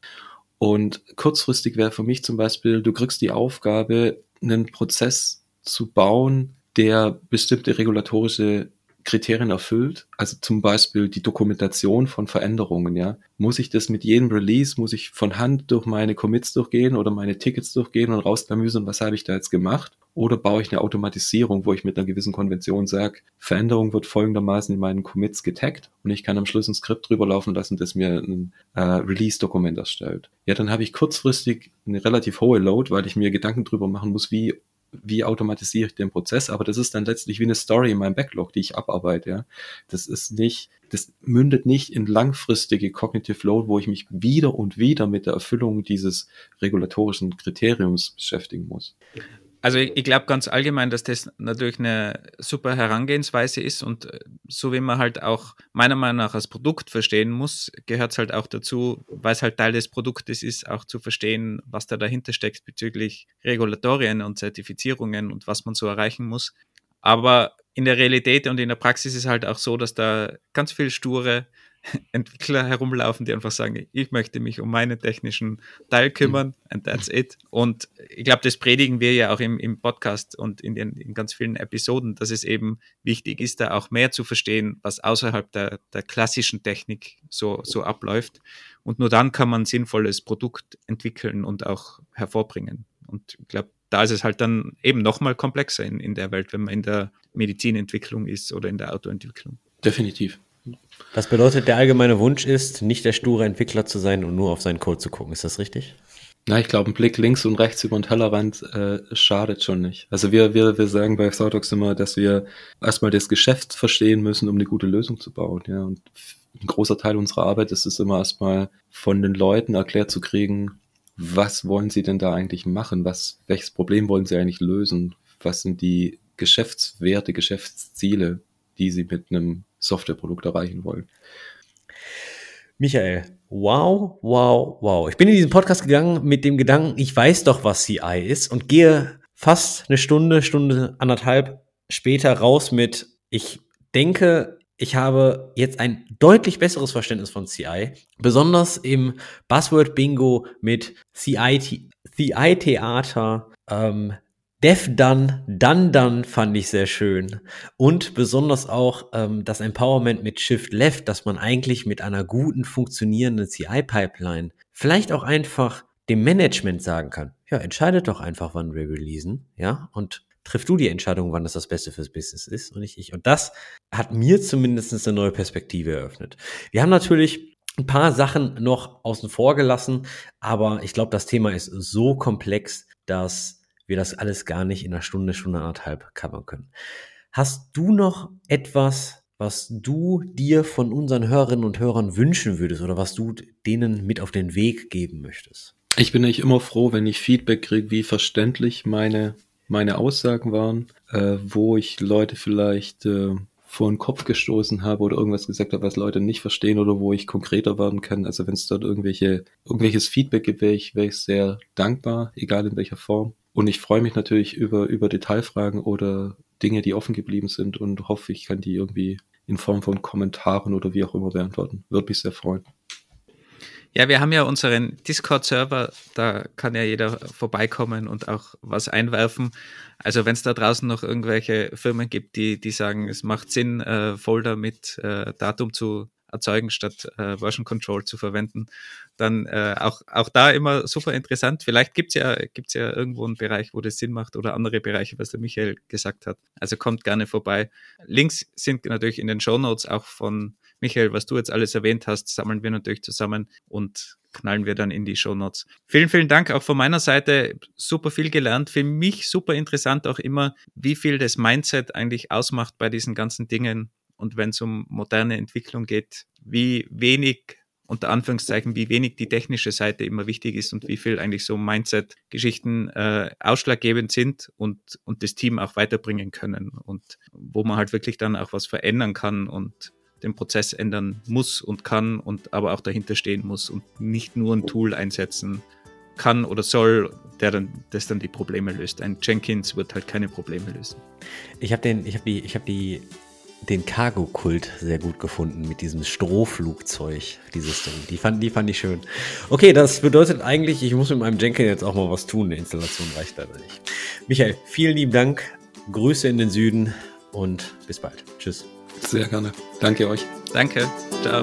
Und kurzfristig wäre für mich zum Beispiel, du kriegst die Aufgabe, einen Prozess zu bauen, der bestimmte regulatorische Kriterien erfüllt, also zum Beispiel die Dokumentation von Veränderungen, ja, muss ich das mit jedem Release, muss ich von Hand durch meine Commits durchgehen oder meine Tickets durchgehen und rausklamüsern, was habe ich da jetzt gemacht? Oder baue ich eine Automatisierung, wo ich mit einer gewissen Konvention sage, Veränderung wird folgendermaßen in meinen Commits getaggt und ich kann am Schluss ein Skript drüber laufen lassen, das mir ein äh, Release-Dokument erstellt. Ja, dann habe ich kurzfristig eine relativ hohe Load, weil ich mir Gedanken drüber machen muss, wie wie automatisiere ich den Prozess, aber das ist dann letztlich wie eine Story in meinem Backlog, die ich abarbeite, ja. Das ist nicht, das mündet nicht in langfristige Cognitive Load, wo ich mich wieder und wieder mit der Erfüllung dieses regulatorischen Kriteriums beschäftigen muss. Also ich, ich glaube ganz allgemein, dass das natürlich eine super Herangehensweise ist und äh, so wie man halt auch meiner Meinung nach als Produkt verstehen muss, gehört es halt auch dazu, weil es halt Teil des Produktes ist, auch zu verstehen, was da dahinter steckt bezüglich Regulatorien und Zertifizierungen und was man so erreichen muss. Aber in der Realität und in der Praxis ist halt auch so, dass da ganz viel sture Entwickler herumlaufen, die einfach sagen, ich möchte mich um meinen technischen Teil kümmern and that's it. Und ich glaube, das predigen wir ja auch im, im Podcast und in, den, in ganz vielen Episoden, dass es eben wichtig ist, da auch mehr zu verstehen, was außerhalb der, der klassischen Technik so, so abläuft. Und nur dann kann man ein sinnvolles Produkt entwickeln und auch hervorbringen. Und ich glaube, da ist es halt dann eben nochmal komplexer in, in der Welt, wenn man in der Medizinentwicklung ist oder in der Autoentwicklung. Definitiv. Das bedeutet, der allgemeine Wunsch ist, nicht der sture Entwickler zu sein und nur auf seinen Code zu gucken. Ist das richtig? Na, ich glaube, ein Blick links und rechts über den Tellerrand äh, schadet schon nicht. Also wir, wir, wir sagen bei Sautox immer, dass wir erstmal das Geschäft verstehen müssen, um eine gute Lösung zu bauen. Ja, und ein großer Teil unserer Arbeit ist es immer erstmal von den Leuten erklärt zu kriegen, was wollen sie denn da eigentlich machen? Was, welches Problem wollen sie eigentlich lösen? Was sind die Geschäftswerte, Geschäftsziele, die sie mit einem Softwareprodukt erreichen wollen. Michael, wow, wow, wow. Ich bin in diesen Podcast gegangen mit dem Gedanken, ich weiß doch, was CI ist und gehe fast eine Stunde, Stunde anderthalb später raus mit, ich denke, ich habe jetzt ein deutlich besseres Verständnis von CI, besonders im Buzzword-Bingo mit CI-Theater, ähm, Dev Done, Done Done fand ich sehr schön. Und besonders auch ähm, das Empowerment mit Shift Left, dass man eigentlich mit einer guten, funktionierenden CI-Pipeline vielleicht auch einfach dem Management sagen kann, ja, entscheidet doch einfach, wann wir releasen, ja, und triff du die Entscheidung, wann das das Beste fürs Business ist und nicht ich. Und das hat mir zumindest eine neue Perspektive eröffnet. Wir haben natürlich ein paar Sachen noch außen vor gelassen, aber ich glaube, das Thema ist so komplex, dass wir das alles gar nicht in einer Stunde, Stunde anderthalb covern können. Hast du noch etwas, was du dir von unseren Hörerinnen und Hörern wünschen würdest oder was du denen mit auf den Weg geben möchtest? Ich bin eigentlich immer froh, wenn ich Feedback kriege, wie verständlich meine, meine Aussagen waren, äh, wo ich Leute vielleicht äh, vor den Kopf gestoßen habe oder irgendwas gesagt habe, was Leute nicht verstehen oder wo ich konkreter werden kann. Also wenn es dort irgendwelche, irgendwelches Feedback gibt, wäre ich, wäre ich sehr dankbar, egal in welcher Form. Und ich freue mich natürlich über, über Detailfragen oder Dinge, die offen geblieben sind und hoffe, ich kann die irgendwie in Form von Kommentaren oder wie auch immer beantworten. Würde mich sehr freuen. Ja, wir haben ja unseren Discord-Server, da kann ja jeder vorbeikommen und auch was einwerfen. Also wenn es da draußen noch irgendwelche Firmen gibt, die, die sagen, es macht Sinn, äh, Folder mit äh, Datum zu erzeugen, statt äh, Version Control zu verwenden, dann äh, auch, auch da immer super interessant. Vielleicht gibt's ja, gibt's ja irgendwo einen Bereich, wo das Sinn macht oder andere Bereiche, was der Michael gesagt hat. Also kommt gerne vorbei. Links sind natürlich in den Show Notes auch von Michael, was du jetzt alles erwähnt hast, sammeln wir natürlich zusammen und knallen wir dann in die Show Notes. Vielen, vielen Dank auch von meiner Seite. Super viel gelernt. Für mich super interessant auch immer, wie viel das Mindset eigentlich ausmacht bei diesen ganzen Dingen und wenn es um moderne Entwicklung geht, wie wenig unter Anführungszeichen, wie wenig die technische Seite immer wichtig ist und wie viel eigentlich so Mindset-Geschichten äh, ausschlaggebend sind und, und das Team auch weiterbringen können und wo man halt wirklich dann auch was verändern kann und den Prozess ändern muss und kann und aber auch dahinter stehen muss und nicht nur ein Tool einsetzen kann oder soll, der dann das dann die Probleme löst. Ein Jenkins wird halt keine Probleme lösen. Ich habe den, ich habe die, ich habe die den Cargo-Kult sehr gut gefunden mit diesem Strohflugzeug, dieses Ding. Die fand, die fand ich schön. Okay, das bedeutet eigentlich, ich muss mit meinem Jenkins jetzt auch mal was tun. Eine Installation reicht leider nicht. Michael, vielen lieben Dank. Grüße in den Süden und bis bald. Tschüss. Sehr gerne. Danke euch. Danke. Ciao.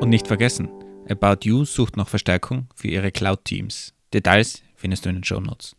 Und nicht vergessen, About You sucht noch Verstärkung für ihre Cloud-Teams. Details findest du in den Show Notes.